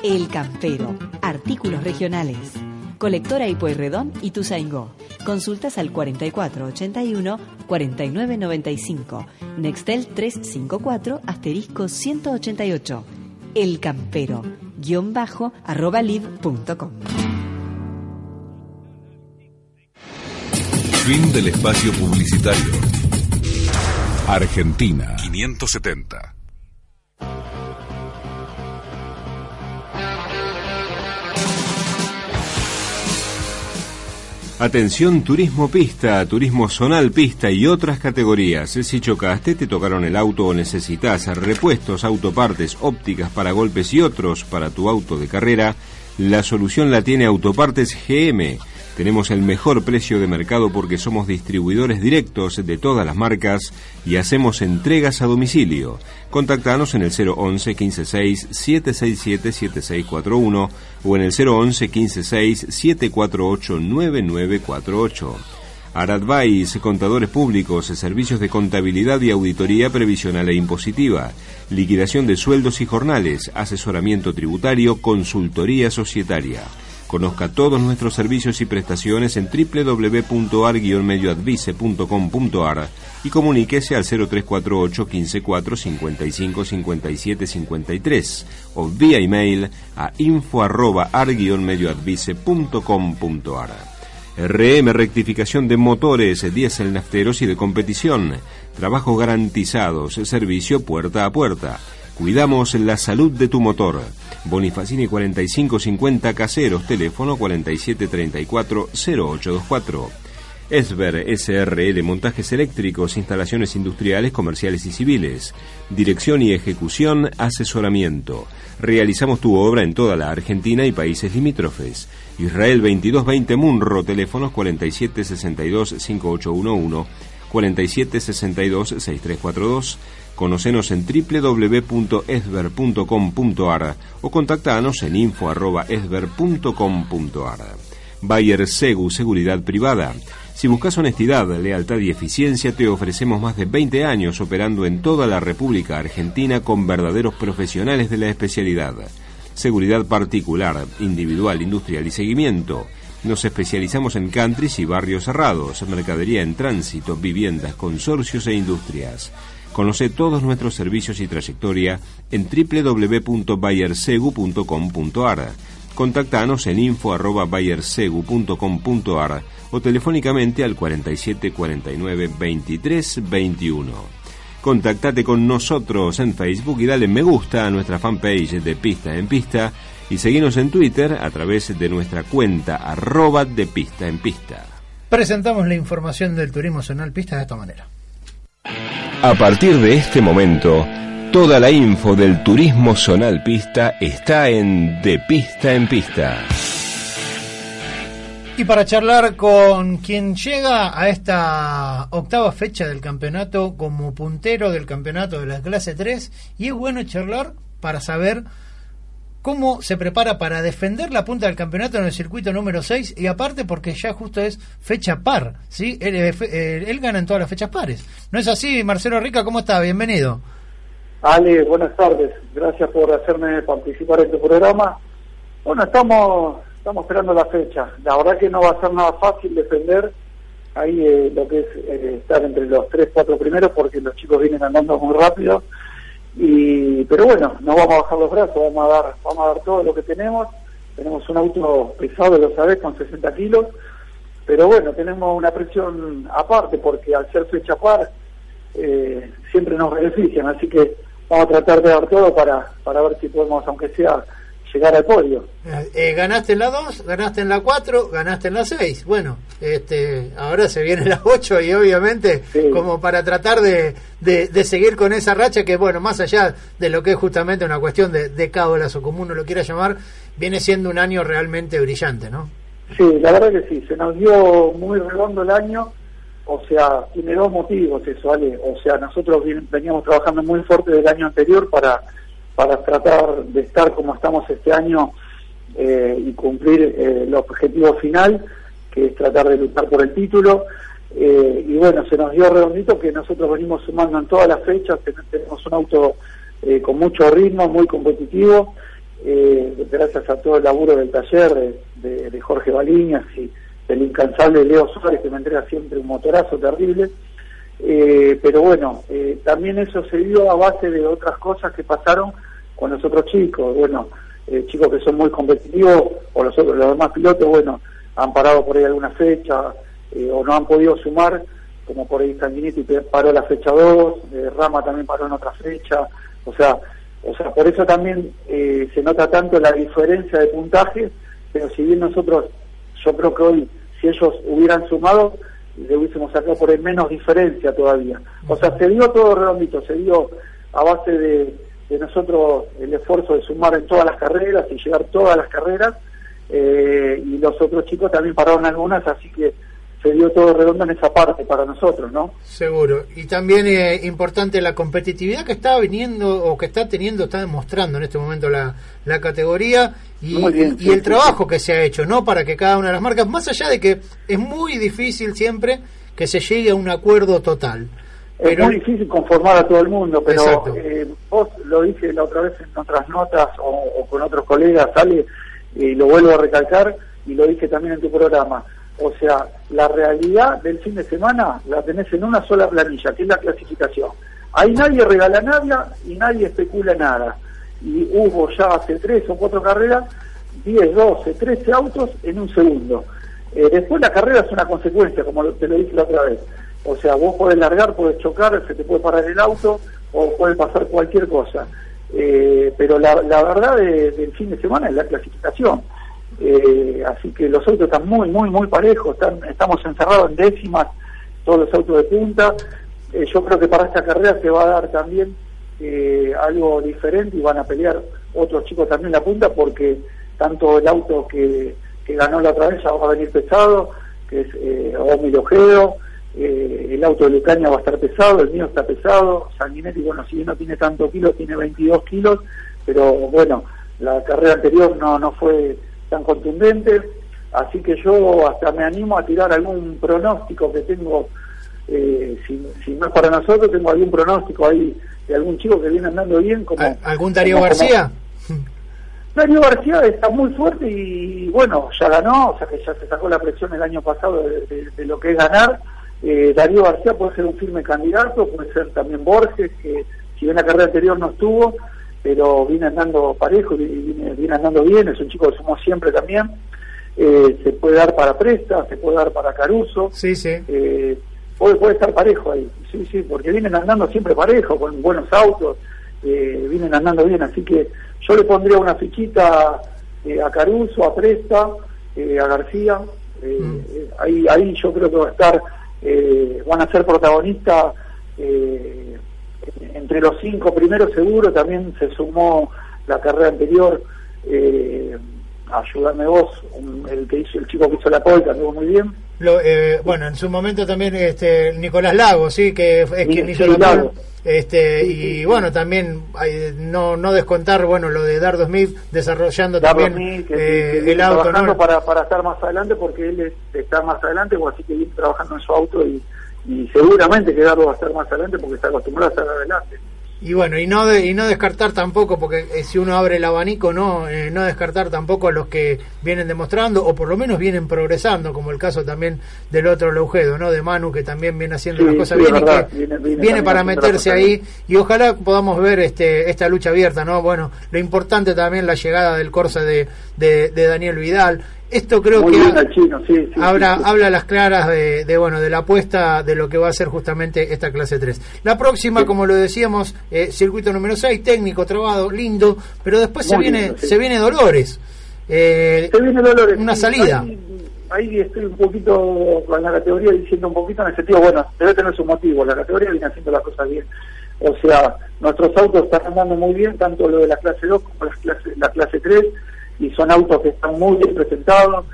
El Campero, artículos regionales. Colectora y Pueyrredón y Tuzaingó. Consultas al 4481-4995. Nextel 354 asterisco 188. El Campero, guion bajo, arroba live.com. Fin del espacio publicitario. Argentina 570. Atención Turismo Pista, Turismo Zonal Pista y otras categorías. Si chocaste, te tocaron el auto o necesitas repuestos, autopartes, ópticas para golpes y otros para tu auto de carrera, la solución la tiene Autopartes GM. Tenemos el mejor precio de mercado porque somos distribuidores directos de todas las marcas y hacemos entregas a domicilio. Contactanos en el 011 156 767 7641 o en el 011 156 748 9948. Aradvice, contadores públicos, servicios de contabilidad y auditoría previsional e impositiva, liquidación de sueldos y jornales, asesoramiento tributario, consultoría societaria. Conozca todos nuestros servicios y prestaciones en www.ar-medioadvice.com.ar y comuníquese al 0348 154 55 57 53 o vía email a info-ar-medioadvice.com.ar. RM Rectificación de motores, diésel nafteros y de competición. Trabajos garantizados, servicio puerta a puerta. Cuidamos la salud de tu motor. Bonifacini 4550 Caseros, teléfono 4734-0824. Esber SRL Montajes Eléctricos, Instalaciones Industriales, Comerciales y Civiles. Dirección y Ejecución, Asesoramiento. Realizamos tu obra en toda la Argentina y países limítrofes. Israel 2220 Munro, teléfonos 4762-5811, 4762-6342 Conocenos en www.esber.com.ar o contactanos en info.esber.com.ar. Bayer Segu Seguridad Privada. Si buscas honestidad, lealtad y eficiencia, te ofrecemos más de 20 años operando en toda la República Argentina con verdaderos profesionales de la especialidad. Seguridad particular, individual, industrial y seguimiento. Nos especializamos en countries y barrios cerrados, mercadería en tránsito, viviendas, consorcios e industrias. Conoce todos nuestros servicios y trayectoria en www.bayersegu.com.ar. Contactanos en info.bayersegu.com.ar o telefónicamente al 47 49 23 21. Contactate con nosotros en Facebook y dale me gusta a nuestra fanpage de Pista en Pista y seguinos en Twitter a través de nuestra cuenta arroba de Pista en Pista. Presentamos la información del turismo zonal pista de esta manera. A partir de este momento, toda la info del turismo zonal pista está en De Pista en Pista. Y para charlar con quien llega a esta octava fecha del campeonato como puntero del campeonato de la clase 3, y es bueno charlar para saber cómo se prepara para defender la punta del campeonato en el circuito número 6 y aparte porque ya justo es fecha par, ¿sí? Él, eh, él, gana en todas las fechas pares. ¿No es así, Marcelo Rica? ¿Cómo está? Bienvenido. Ale, buenas tardes. Gracias por hacerme participar en tu programa. Bueno, estamos estamos esperando la fecha. La verdad que no va a ser nada fácil defender ahí eh, lo que es eh, estar entre los tres, cuatro primeros porque los chicos vienen andando muy rápido y, pero bueno, no vamos a bajar los brazos, vamos a dar, vamos a dar todo lo que tenemos. Tenemos un auto pesado, lo sabes, con 60 kilos, pero bueno, tenemos una presión aparte porque al ser fecha par eh, siempre nos benefician, así que vamos a tratar de dar todo para, para ver si podemos, aunque sea llegar al podio. Eh, ganaste en la 2, ganaste en la 4, ganaste en la 6. Bueno, este, ahora se viene la 8 y obviamente como para tratar de, de, seguir con esa racha que, bueno, más allá de lo que es justamente una cuestión de, de cábalas o como uno lo quiera llamar, viene siendo un año realmente brillante, ¿no? Sí, la verdad que sí, se nos dio muy redondo el año. O sea, tiene dos motivos eso, ¿vale? O sea, nosotros veníamos trabajando muy fuerte del año anterior para para tratar de estar como estamos este año eh, y cumplir eh, el objetivo final, que es tratar de luchar por el título. Eh, y bueno, se nos dio redondito que nosotros venimos sumando en todas las fechas, tenemos un auto con mucho ritmo, muy competitivo, gracias a todo el laburo del taller de, Jorge Baliñas y del incansable Leo Suárez, que me entrega siempre un motorazo terrible. Eh, pero bueno, eh, también eso se dio a base de otras cosas que pasaron con los otros chicos, bueno, eh, chicos que son muy competitivos, o los, otros, los demás pilotos, bueno, han parado por ahí alguna fecha, o no han podido sumar, como por ahí Sanguinetti paró la fecha 2, Rama también paró en otra fecha, o sea, o sea, por eso también se nota tanto la diferencia de puntaje, pero si bien nosotros, yo creo que hoy si ellos hubieran sumado, le hubiésemos sacado por el menos diferencia todavía. O sea, se dio todo redondito, se dio a base de, de nosotros el esfuerzo de sumar en todas las carreras y llegar todas las carreras, eh, y los otros chicos también pararon algunas, así que se dio todo redondo en esa parte para nosotros, ¿no? Seguro. Y también es eh, importante la competitividad que está viniendo o que está teniendo, está demostrando en este momento la, la categoría y, y el trabajo que se ha hecho, ¿no? Para que cada una de las marcas, más allá de que es muy difícil siempre que se llegue a un acuerdo total. Pero... Es muy difícil conformar a todo el mundo, pero eh, vos lo dije la otra vez en otras notas o, o con otros colegas, sale, y lo vuelvo a recalcar, y lo dije también en tu programa o sea, la realidad del fin de semana la tenés en una sola planilla, que es la clasificación. Ahí nadie regala nada y nadie especula nada. Y hubo ya hace tres o cuatro carreras, 10, 12, 13 autos en un segundo. Eh, después la carrera es una consecuencia, como te lo dije la otra vez. O sea, vos podés largar, podés chocar, se te puede parar el auto o puede pasar cualquier cosa. Eh, pero la, verdad del fin de semana es la clasificación. Eh, así que los autos están muy, muy, muy parejos, están, estamos encerrados en décimas, todos los autos de punta. Eh, yo creo que para esta carrera se va a dar también eh, algo diferente y van a pelear otros chicos también la punta porque tanto el auto que, que ganó la otra vez ya va a venir pesado, que es eh, Omi eh, el auto de Lucaña va a estar pesado, el mío está pesado, Sanguinetti, bueno, si no tiene tanto kilos, tiene 22 kilos, pero bueno, la carrera anterior no, no fue tan contundente, así que yo hasta me animo a tirar algún pronóstico que tengo, eh, si, no es para nosotros, tengo algún pronóstico ahí de algún chico que viene andando bien. como ¿Algún Darío García? Darío García está muy fuerte y bueno, ya ganó, o sea que ya se sacó la presión el año pasado de, lo que es ganar. Eh, Darío García puede ser un firme candidato, puede ser también Borges, que si bien la carrera anterior no estuvo, pero viene andando parejo y viene, andando bien, es un chico que somos siempre también. Eh, se puede dar para Presta, se puede dar para Caruso. Sí, sí. Eh, puede, puede estar parejo ahí, sí, sí, porque vienen andando siempre parejo, con buenos autos, eh, vienen andando bien, así que yo le pondría una fichita a Caruso, a Presta, a García. Mm. ahí, ahí yo creo que va a estar, van a ser protagonistas entre los cinco primeros seguro también se sumó la carrera anterior eh, ayudarme vos el que hizo el chico que hizo la polka anduvo muy bien. Eh, bueno en su momento también este Nicolás Lago sí que es quien hizo la este y bueno también no no descontar bueno lo de Dardo Smith desarrollando también eh, el auto para, para estar más adelante porque él está más adelante o así que viene trabajando en su auto y y seguramente que va a estar más adelante porque está acostumbrado a estar adelante. Y bueno, y no y no descartar tampoco, porque eh, si uno abre el abanico, no eh, no descartar tampoco a los que vienen demostrando, o por lo menos vienen progresando, como el caso también del otro Leugedo, ¿no? De Manu, que también viene haciendo las cosas bien y que viene, para meterse ahí, y ojalá podamos ver este esta lucha abierta, ¿no? Bueno, lo importante también la llegada del Corsa de, de, de Daniel Vidal, esto creo que habla, habla a las claras de, bueno de la apuesta de lo que va a ser justamente esta clase 3. La próxima, como lo decíamos, eh, circuito número 6, técnico, trabado, lindo, pero después se viene se viene Dolores. Eh, se viene Dolores. Una salida. Ahí, estoy un poquito con la categoría diciendo un poquito en el sentido, bueno, debe tener su motivo, la categoría viene haciendo las cosas bien. O sea, nuestros autos están andando muy bien, tanto lo de la clase 2 como la clase, la clase 3 y son autos que están muy bien presentados.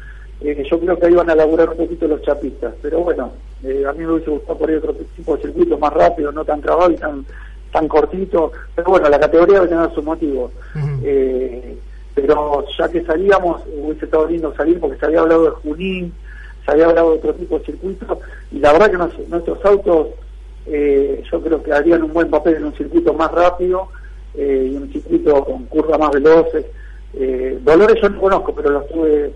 Eh, yo creo que ahí van a laburar un poquito los chapistas, pero bueno, eh, a mí me hubiese gustado por ahí otro tipo de circuito más rápido, no tan trabado y tan tan cortito, pero bueno, la categoría debe tener su motivo. eh, pero ya que salíamos, hubiese estado lindo salir porque se había hablado de Junín, se había hablado de otro tipo de circuito, y la verdad que nuestros autos eh, yo creo que harían un buen papel en un circuito más rápido y un circuito con curvas más veloces. Eh, Dolores yo no conozco, pero lo estuve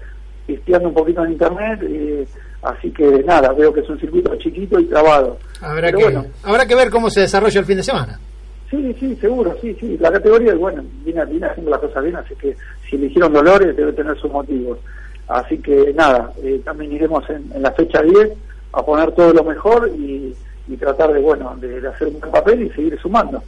pisteando un poquito en internet, eh, así que nada, veo que es un circuito chiquito y trabado. Habrá, que, habrá que ver cómo se desarrolla el fin de semana. Sí, sí, seguro, sí, sí. La categoría, bueno, viene, viene haciendo las cosas bien, así que si eligieron Dolores debe tener sus motivos. Así que nada, eh, también iremos en, la fecha 10 a poner todo lo mejor y, tratar de, bueno, de hacer un buen papel y seguir sumando.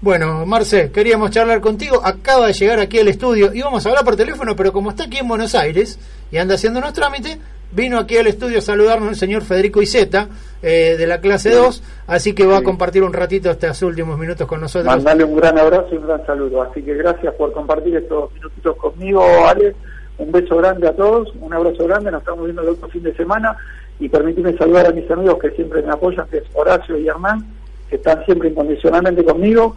Bueno, Marce, queríamos charlar contigo. Acaba de llegar aquí al estudio y vamos a hablar por teléfono, pero como está aquí en Buenos Aires y anda haciendo unos trámites, vino aquí al estudio a saludarnos el señor Federico Iseta, eh, de la clase 2, así que va a compartir un ratito estos últimos minutos con nosotros. Mandale un gran abrazo y un gran saludo. Así que gracias por compartir estos minutitos conmigo, Ale. Un beso grande a todos, un abrazo grande, nos estamos viendo el otro fin de semana y permíteme saludar a mis amigos que siempre me apoyan, que es Horacio y Hernán, que están siempre incondicionalmente conmigo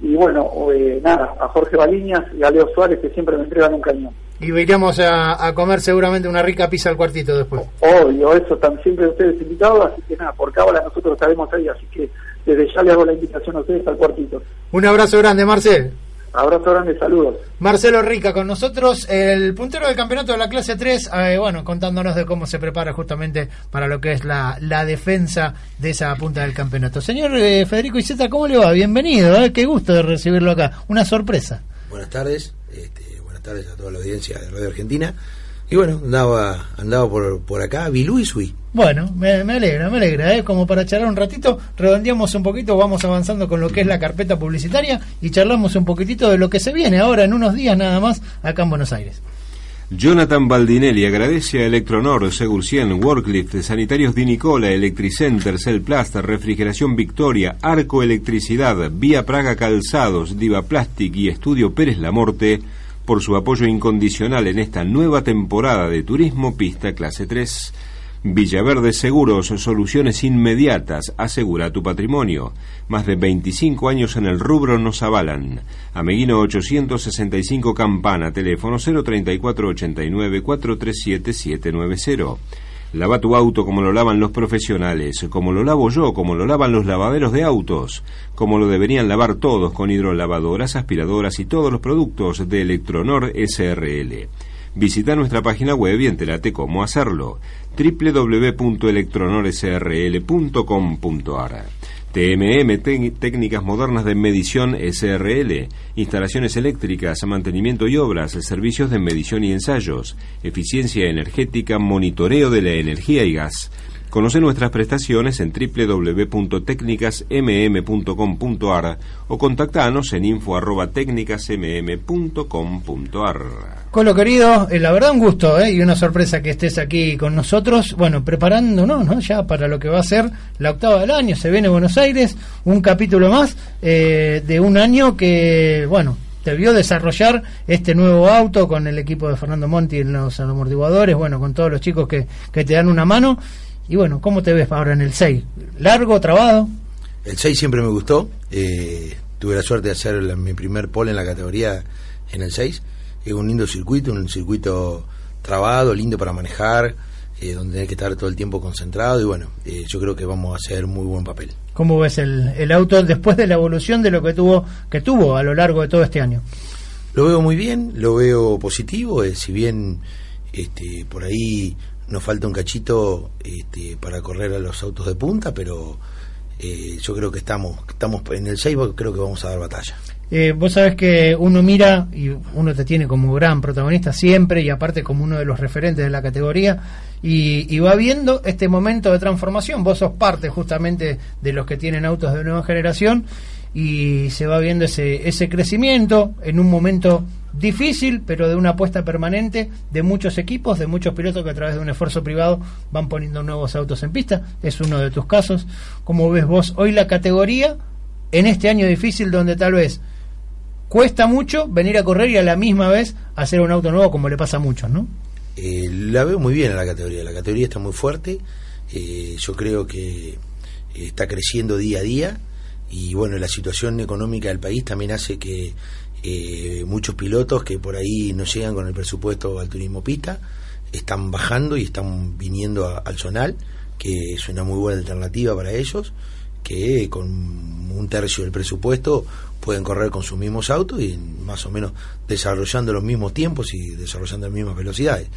y bueno, eh, nada, a Jorge Baliñas y a Leo Suárez que siempre me entregan un cañón. Y iremos a, comer seguramente una rica pizza al cuartito después. Obvio, eso están siempre ustedes invitados, así que nada, por cábala nosotros estaremos ahí, así que desde ya les hago la invitación a ustedes al cuartito. Un abrazo grande, Marcel. Abrazo grande, saludos. Marcelo Rica con nosotros, el puntero del campeonato de la clase 3, eh, bueno, contándonos de cómo se prepara justamente para lo que es la, la defensa de esa punta del campeonato. Señor eh, Federico Iseta, ¿cómo le va? Bienvenido, eh, qué gusto de recibirlo acá. Una sorpresa. Buenas tardes, este, buenas tardes a toda la audiencia de Radio Argentina. Y bueno, andaba, andaba por, por acá, Bilú y Sui. Bueno, me, alegra, me alegra, ¿eh? como para charlar un ratito, redondeamos un poquito, vamos avanzando con lo que es la carpeta publicitaria y charlamos un poquitito de lo que se viene ahora en unos días nada más acá en Buenos Aires. Jonathan Baldinelli agradece a Electronor, Segurcien, Worklift, Sanitarios Di Nicola, Electricenter, Celplaster, Refrigeración Victoria, Arco Electricidad, Vía Praga Calzados, Diva Plastic y Estudio Pérez La Morte por su apoyo incondicional en esta nueva temporada de Turismo Pista Clase 3. Villaverde Seguros, soluciones inmediatas, asegura tu patrimonio. Más de 25 años en el rubro nos avalan. Ameguino 865 Campana, teléfono 034 89 437 790. Lava tu auto como lo lavan los profesionales, como lo lavo yo, como lo lavan los lavaderos de autos, como lo deberían lavar todos con hidrolavadoras, aspiradoras y todos los productos de Electronor SRL. Visita nuestra página web y entérate cómo hacerlo www.electronorsrl.com.ar TMM, técnicas modernas de medición SRL, instalaciones eléctricas, mantenimiento y obras, servicios de medición y ensayos, eficiencia energética, monitoreo de la energía y gas. Conoce nuestras prestaciones en www.tecnicasmm.com.ar o contactanos en info.tecnicasmm.com.ar. Colo querido, eh, la verdad un gusto eh, y una sorpresa que estés aquí con nosotros, bueno, preparándonos ¿no? ya para lo que va a ser la octava del año, se viene Buenos Aires, un capítulo más eh, de un año que, bueno, te vio desarrollar este nuevo auto con el equipo de Fernando Monti en los amortiguadores, bueno, con todos los chicos que, que te dan una mano y bueno, ¿cómo te ves ahora en el 6? ¿Largo, trabado? El 6 siempre me gustó. Eh, tuve la suerte de hacer mi primer pole en la categoría en el 6. Es un lindo circuito, un circuito trabado, lindo para manejar, eh, donde tenés que estar todo el tiempo concentrado y bueno, eh, yo creo que vamos a hacer muy buen papel. ¿Cómo ves el, el, auto después de la evolución de lo que tuvo que tuvo a lo largo de todo este año? Lo veo muy bien, lo veo positivo, si bien este, por ahí nos falta un cachito este, para correr a los autos de punta, pero eh, yo creo que estamos, estamos en el 6, creo que vamos a dar batalla. Eh, vos sabés que uno mira y uno te tiene como gran protagonista siempre y aparte como uno de los referentes de la categoría y, y, va viendo este momento de transformación. Vos sos parte justamente de los que tienen autos de nueva generación y se va viendo ese, ese crecimiento en un momento difícil, pero de una apuesta permanente de muchos equipos, de muchos pilotos que a través de un esfuerzo privado van poniendo nuevos autos en pista. Es uno de tus casos. ¿Cómo ves vos hoy la categoría en este año difícil donde tal vez cuesta mucho venir a correr y a la misma vez hacer un auto nuevo como le pasa a muchos, ¿no? Eh, la veo muy bien a la categoría. La categoría está muy fuerte. Eh, yo creo que está creciendo día a día y bueno, la situación económica del país también hace que eh, muchos pilotos que por ahí no llegan con el presupuesto al turismo pista están bajando y están viniendo al zonal, que es una muy buena alternativa para ellos, que con un tercio del presupuesto pueden correr con sus mismos autos y más o menos desarrollando los mismos tiempos y desarrollando las mismas velocidades.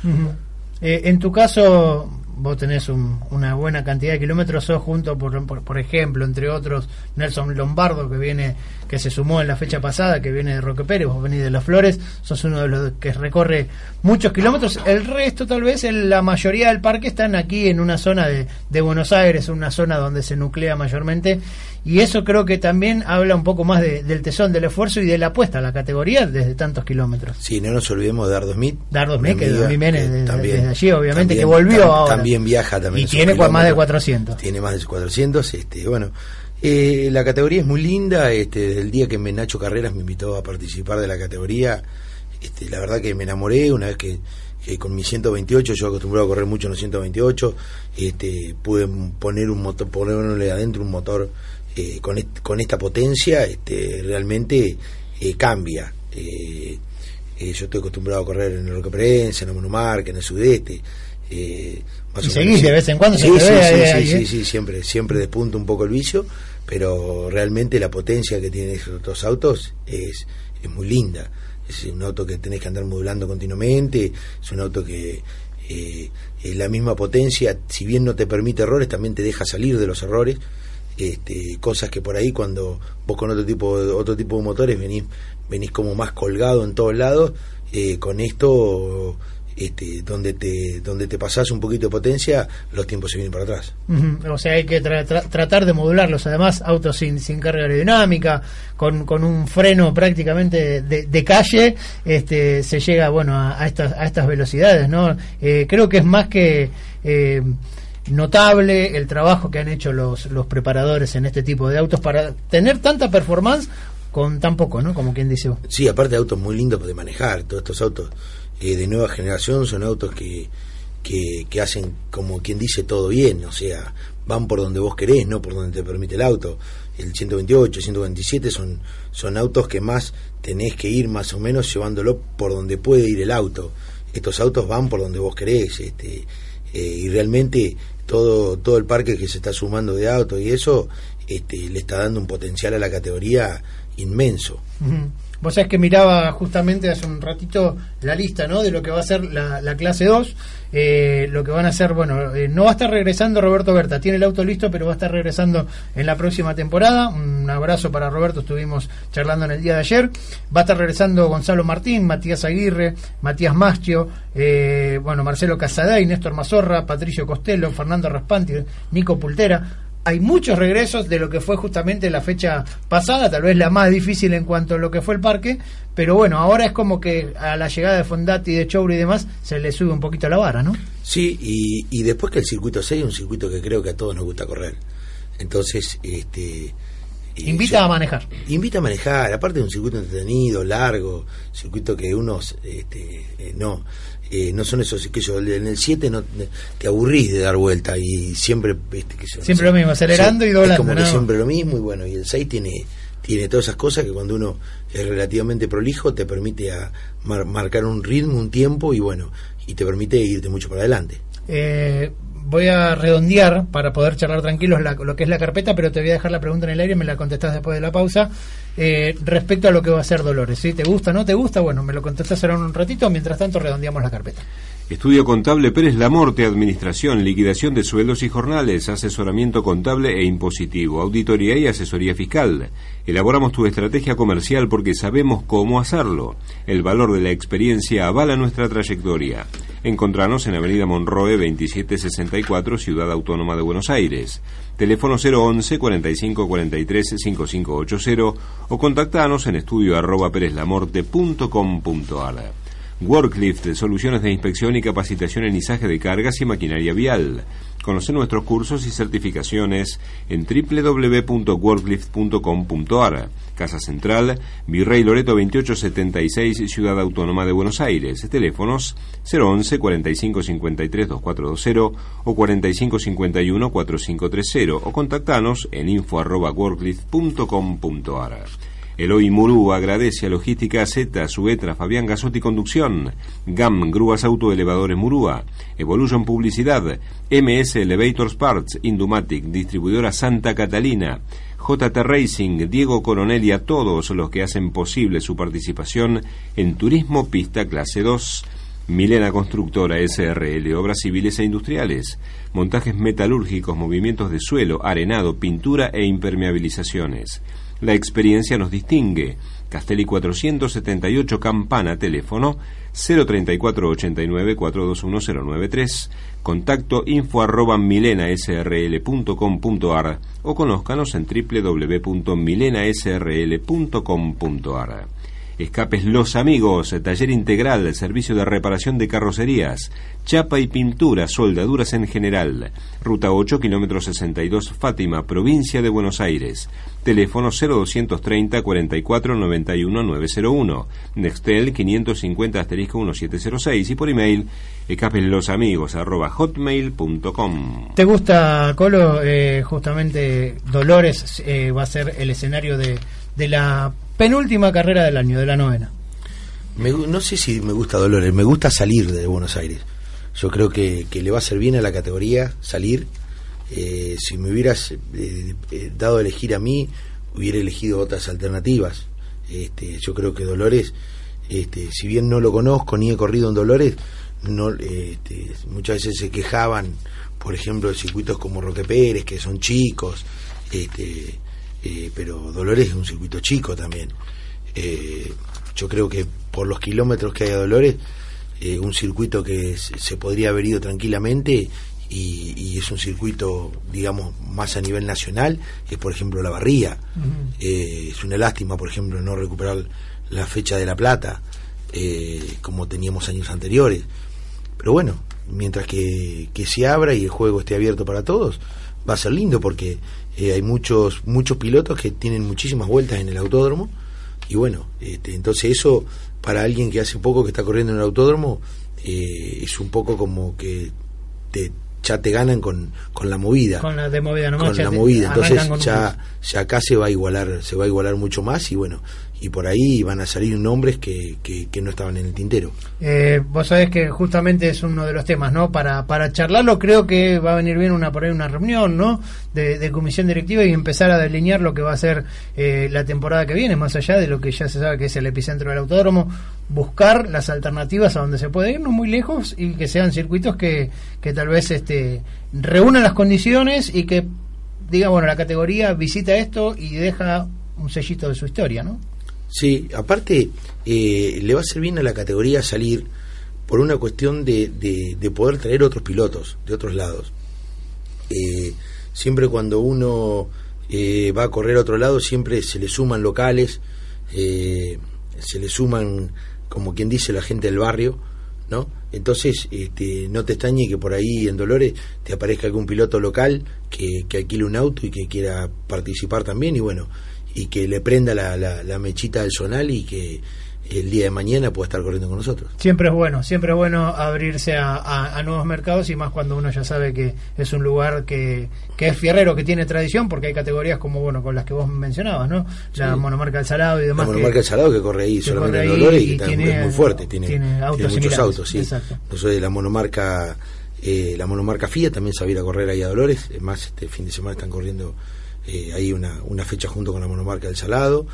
Eh, en tu caso, vos tenés una buena cantidad de kilómetros, sos junto, por, por, ejemplo, entre otros, Nelson Lombardo, que viene que se sumó en la fecha pasada, que viene de Roque Pérez, vos venís de Las Flores, sos uno de los que recorre muchos kilómetros. El resto, tal vez, en la mayoría del parque están aquí en una zona de, de Buenos Aires, una zona donde se nuclea mayormente y eso creo que también habla un poco más del tesón, del esfuerzo y de la apuesta a la categoría desde tantos kilómetros. Sí, no nos olvidemos de Dardo Smith. Dardo Smith, que viene desde, allí, obviamente, que volvió ahora. También viaja también. Y tiene más de 400. Tiene más de 400, este, bueno. Eh, la categoría es muy linda, este, desde el día que me Nacho Carreras me invitó a participar de la categoría, este, la verdad que me enamoré una vez que, con mi 128, yo acostumbrado a correr mucho en los 128, este, pude poner un motor, ponerle adentro un motor eh, con, con, esta potencia este, realmente eh, cambia. Eh, yo estoy acostumbrado a correr en el Roque Prensa, en el Monumarca, en el Sudeste. y seguís de vez en cuando sí, se sí, sí, sí, sí, siempre, siempre despunta un poco el vicio, pero realmente la potencia que tienen esos otros autos es, es muy linda. Es un auto que tenés que andar modulando continuamente, es un auto que eh, la misma potencia, si bien no te permite errores, también te deja salir de los errores este, cosas que por ahí cuando vos con otro tipo de, otro tipo de motores venís venís como más colgado en todos lados eh, con esto este, donde te donde te pasás un poquito de potencia los tiempos se vienen para atrás. O sea hay que tratar de modularlos. Además autos sin, sin carga aerodinámica con, con un freno prácticamente de, calle este se llega bueno a, estas a estas velocidades no eh, creo que es más que eh, notable el trabajo que han hecho los, los preparadores en este tipo de autos para tener tanta performance con tan poco, ¿no? Como quien dice. Sí, aparte de autos muy lindos de manejar, todos estos autos eh, de nueva generación son autos que, que, hacen como quien dice todo bien, o sea, van por donde vos querés, no por donde te permite el auto. El 128, el 127 son, son autos que más tenés que ir más o menos llevándolo por donde puede ir el auto. Estos autos van por donde vos querés, este, eh, y realmente todo, todo el parque que se está sumando de autos y eso este, le está dando un potencial a la categoría inmenso. Vos sabés que miraba justamente hace un ratito la lista ¿no? de lo que va a ser la, clase 2. Eh, lo que van a hacer, bueno, eh, no va a estar regresando Roberto Berta, tiene el auto listo, pero va a estar regresando en la próxima temporada. Un abrazo para Roberto, estuvimos charlando en el día de ayer. Va a estar regresando Gonzalo Martín, Matías Aguirre, Matías Mastio, eh, bueno, Marcelo Casaday, Néstor Mazorra, Patricio Costello, Fernando Raspanti, Nico Pultera hay muchos regresos de lo que fue justamente la fecha pasada, tal vez la más difícil en cuanto a lo que fue el parque, pero bueno, ahora es como que a la llegada de Fondati, de Chouri y demás, se le sube un poquito la vara, ¿no? Sí, y, y después que el circuito 6 es un circuito que creo que a todos nos gusta correr. Entonces, este... Eh, invita a manejar. Invita a manejar, aparte de un circuito entretenido, largo, circuito que unos este, eh, no eh, no son esos que yo en el 7 no te aburrís de dar vuelta y siempre que siempre lo mismo acelerando y doblando es como que siempre lo mismo y bueno y el 6 tiene tiene todas esas cosas que cuando uno es relativamente prolijo te permite a marcar un ritmo un tiempo y bueno y te permite irte mucho para adelante. Eh, voy a redondear para poder charlar tranquilos lo que es la carpeta, pero te voy a dejar la pregunta en el aire, me la contestás después de la pausa. Eh, respecto a lo que va a ser Dolores, ¿sí? ¿Te gusta, no te gusta? Bueno, me lo contestás ahora un ratito, mientras tanto redondeamos la carpeta. Estudio Contable Pérez Lamorte, Administración, liquidación de sueldos y jornales, asesoramiento contable e impositivo, auditoría y asesoría fiscal. Elaboramos tu estrategia comercial porque sabemos cómo hacerlo. El valor de la experiencia avala nuestra trayectoria. Encontranos en Avenida Monroe 2764, Ciudad Autónoma de Buenos Aires. Teléfono 011 45 43 5580 o contactanos en estudio arroba Worklift, soluciones de inspección y capacitación en izaje de cargas y maquinaria vial. Conoce nuestros cursos y certificaciones en www.worklift.com.ar. Casa Central, Virrey Loreto 2876, Ciudad Autónoma de Buenos Aires. Teléfonos 011 45 53 2420 o 45 51 4530 o contactanos en info@worklift.com.ar. Eloy Murú agradece a Logística Z, Suetra, Fabián Gasotti Conducción, GAM, Grúas Auto Elevadores Murúa, Evolution Publicidad, MS Elevators Parts, Indumatic, Distribuidora Santa Catalina, JT Racing, Diego Coronel y a todos los que hacen posible su participación en Turismo Pista Clase 2. Milena Constructora SRL, Obras Civiles e Industriales, montajes metalúrgicos, movimientos de suelo, arenado, pintura e impermeabilizaciones. La experiencia nos distingue. Castelli 478 Campana, teléfono 034 89 421093, contacto info arroba milenasrl.com.ar o conózcanos en www.milenasrl.com.ar. Escapes Los Amigos, taller integral, servicio de reparación de carrocerías, chapa y pintura, soldaduras en general. Ruta 8, kilómetro 62, Fátima, provincia de Buenos Aires. Teléfono 0230 44 91 901. Nextel 550 asterisco 1706 y por email escapesllosamigos arroba hotmail.com. ¿Te gusta, Colo? Eh, justamente Dolores eh, va a ser el escenario de, de la penúltima carrera del año, de la novena. Me no sé si me gusta Dolores, me gusta salir de Buenos Aires. Yo creo que, que le va a hacer bien a la categoría salir. Eh, si me hubieras eh, eh, dado a elegir a mí, hubiera elegido otras alternativas. Este, yo creo que Dolores, este, si bien no lo conozco ni he corrido en Dolores, no, este, muchas veces se quejaban, por ejemplo, de circuitos como Roque Pérez, que son chicos, este, eh, pero Dolores es un circuito chico también. Eh, yo creo que por los kilómetros que hay a Dolores, eh, un circuito que se, podría haber ido tranquilamente y, y es un circuito, digamos, más a nivel nacional, es por ejemplo la Barría. Eh, es una lástima, por ejemplo, no recuperar la fecha de La Plata, eh, como teníamos años anteriores. Pero bueno, mientras que, que se abra y el juego esté abierto para todos, va a ser lindo porque eh, hay muchos muchos pilotos que tienen muchísimas vueltas en el autódromo. Y bueno, este, entonces eso para alguien que hace poco que está corriendo en el autódromo eh, es un poco como que te, ya te ganan con, con la movida. Con la de movida nomás. con la movida. entonces ya, ya acá se va a igualar se va a igualar mucho más y bueno y por ahí van a salir nombres que, que, no estaban en el tintero Eh, vos sabés que justamente es uno de los temas, ¿no? Para, para charlarlo creo que va a venir bien una por ahí una reunión, ¿no? De, de comisión directiva y empezar a delinear lo que va a ser eh, la temporada que viene, más allá de lo que ya se sabe que es el epicentro del autódromo, buscar las alternativas a donde se puede ir, no muy lejos, y que sean circuitos que, que tal vez este reúnan las condiciones y que diga, bueno, la categoría visita esto y deja un sellito de su historia, ¿no? Sí, aparte eh, le va a ser bien a la categoría salir por una cuestión de, de, de poder traer otros pilotos de otros lados. Eh, siempre cuando uno eh, va a correr a otro lado, siempre se le suman locales, eh, se le suman, como quien dice, la gente del barrio, ¿no? Entonces, este, no te extrañe que por ahí en Dolores te aparezca algún piloto local que, que alquile un auto y que quiera participar también, y bueno, y que le prenda la, la, la mechita del zonal y que el día de mañana pueda estar corriendo con nosotros. Siempre es bueno, siempre es bueno abrirse a, a- a nuevos mercados y más cuando uno ya sabe que es un lugar que, que es fierrero, que tiene tradición, porque hay categorías como bueno con las que vos mencionabas, ¿no? La Sí. monomarca del Salado y La demás. que- monomarca El Salado que corre ahí que solamente corre en Dolores y, y que está- tiene- es muy fuerte, tiene, tiene autos muchos autos, sí. exacto. Nosotros la monomarca, eh, la monomarca FIA también se va a ir a correr ahí a Dolores, es más, este fin de semana están corriendo eh, ahí una, una fecha junto con la monomarca del Salado,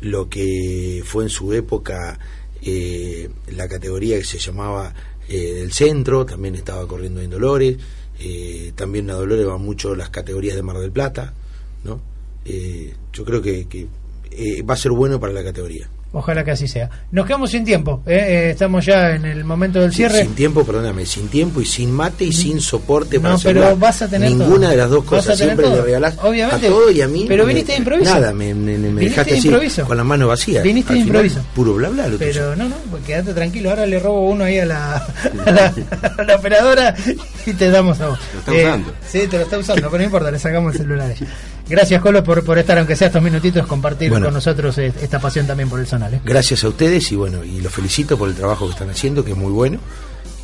lo que fue en su época eh, la categoría que se llamaba eh, del centro, también estaba corriendo en Dolores, eh, también a Dolores van mucho las categorías de Mar del Plata, ¿no? Eh, yo creo que, que, va a ser bueno para la categoría. Ojalá que así sea. Nos quedamos sin tiempo, ¿eh? Eh, estamos ya en el momento del cierre. Sin tiempo, perdóname, sin tiempo y sin mate y sin soporte para No, pero celular. vas a tener Ninguna todo. de las dos cosas. Siempre todo. le regalás Obviamente. a todo y a mí. Pero viniste de improviso. Nada, me, me- dejaste de así con las manos vacías. Viniste de improviso. Puro bla bla lo. Pero no, no, pues quédate tranquilo. Ahora le robo uno ahí a la, a la, a la operadora y te damos a vos. Lo está Eh, usando. Sí, te lo está usando, pero no importa, le sacamos el celular. a ella. Gracias, Colo, por, por estar, aunque sea estos minutitos, compartir Bueno. con nosotros eh, esta pasión también por el zonal. ¿eh? Gracias a ustedes y bueno, y los felicito por el trabajo que están haciendo, que es muy bueno.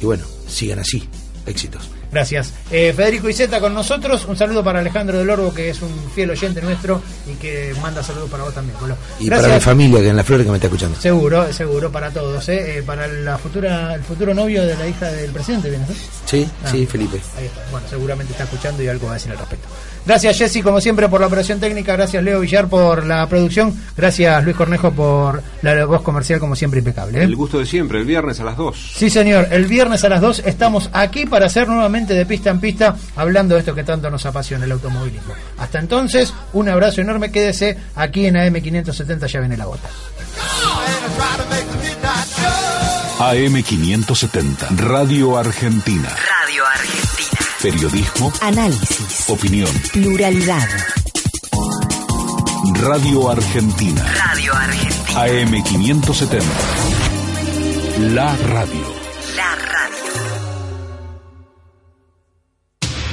Y bueno, sigan así. Éxitos. Gracias. Eh, Federico Iseta con nosotros. Un saludo para Alejandro del Orbo, que es un fiel oyente nuestro y que manda saludos para vos también, Colo. Y Gracias. para mi familia, que en la flores que me está escuchando. Seguro, seguro para todos, ¿eh? Eh, para la futura, el futuro novio de la hija del presidente, ¿vienes? Sí, Ah. sí, Felipe. Ahí está. Bueno, seguramente está escuchando y algo va a decir al respecto. Gracias Jessy, como siempre, por la operación técnica. Gracias Leo Villar por la producción. Gracias Luis Cornejo por la voz comercial, como siempre, impecable. ¿eh? El gusto de siempre, el viernes a las 2. Sí, señor. El viernes a las 2 estamos aquí para hacer nuevamente nuevamente de pista en pista hablando de esto que tanto nos apasiona, el automovilismo. Hasta entonces, un abrazo enorme, quédese aquí en AM570, ya viene la gota. AM570, Radio Argentina. Radio Argentina. Periodismo, Análisis. opinión. Pluralidad. Radio Argentina. Radio Argentina. AM570. La radio. La radio.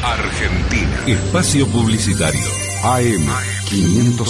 Argentina. Espacio publicitario. AM 570.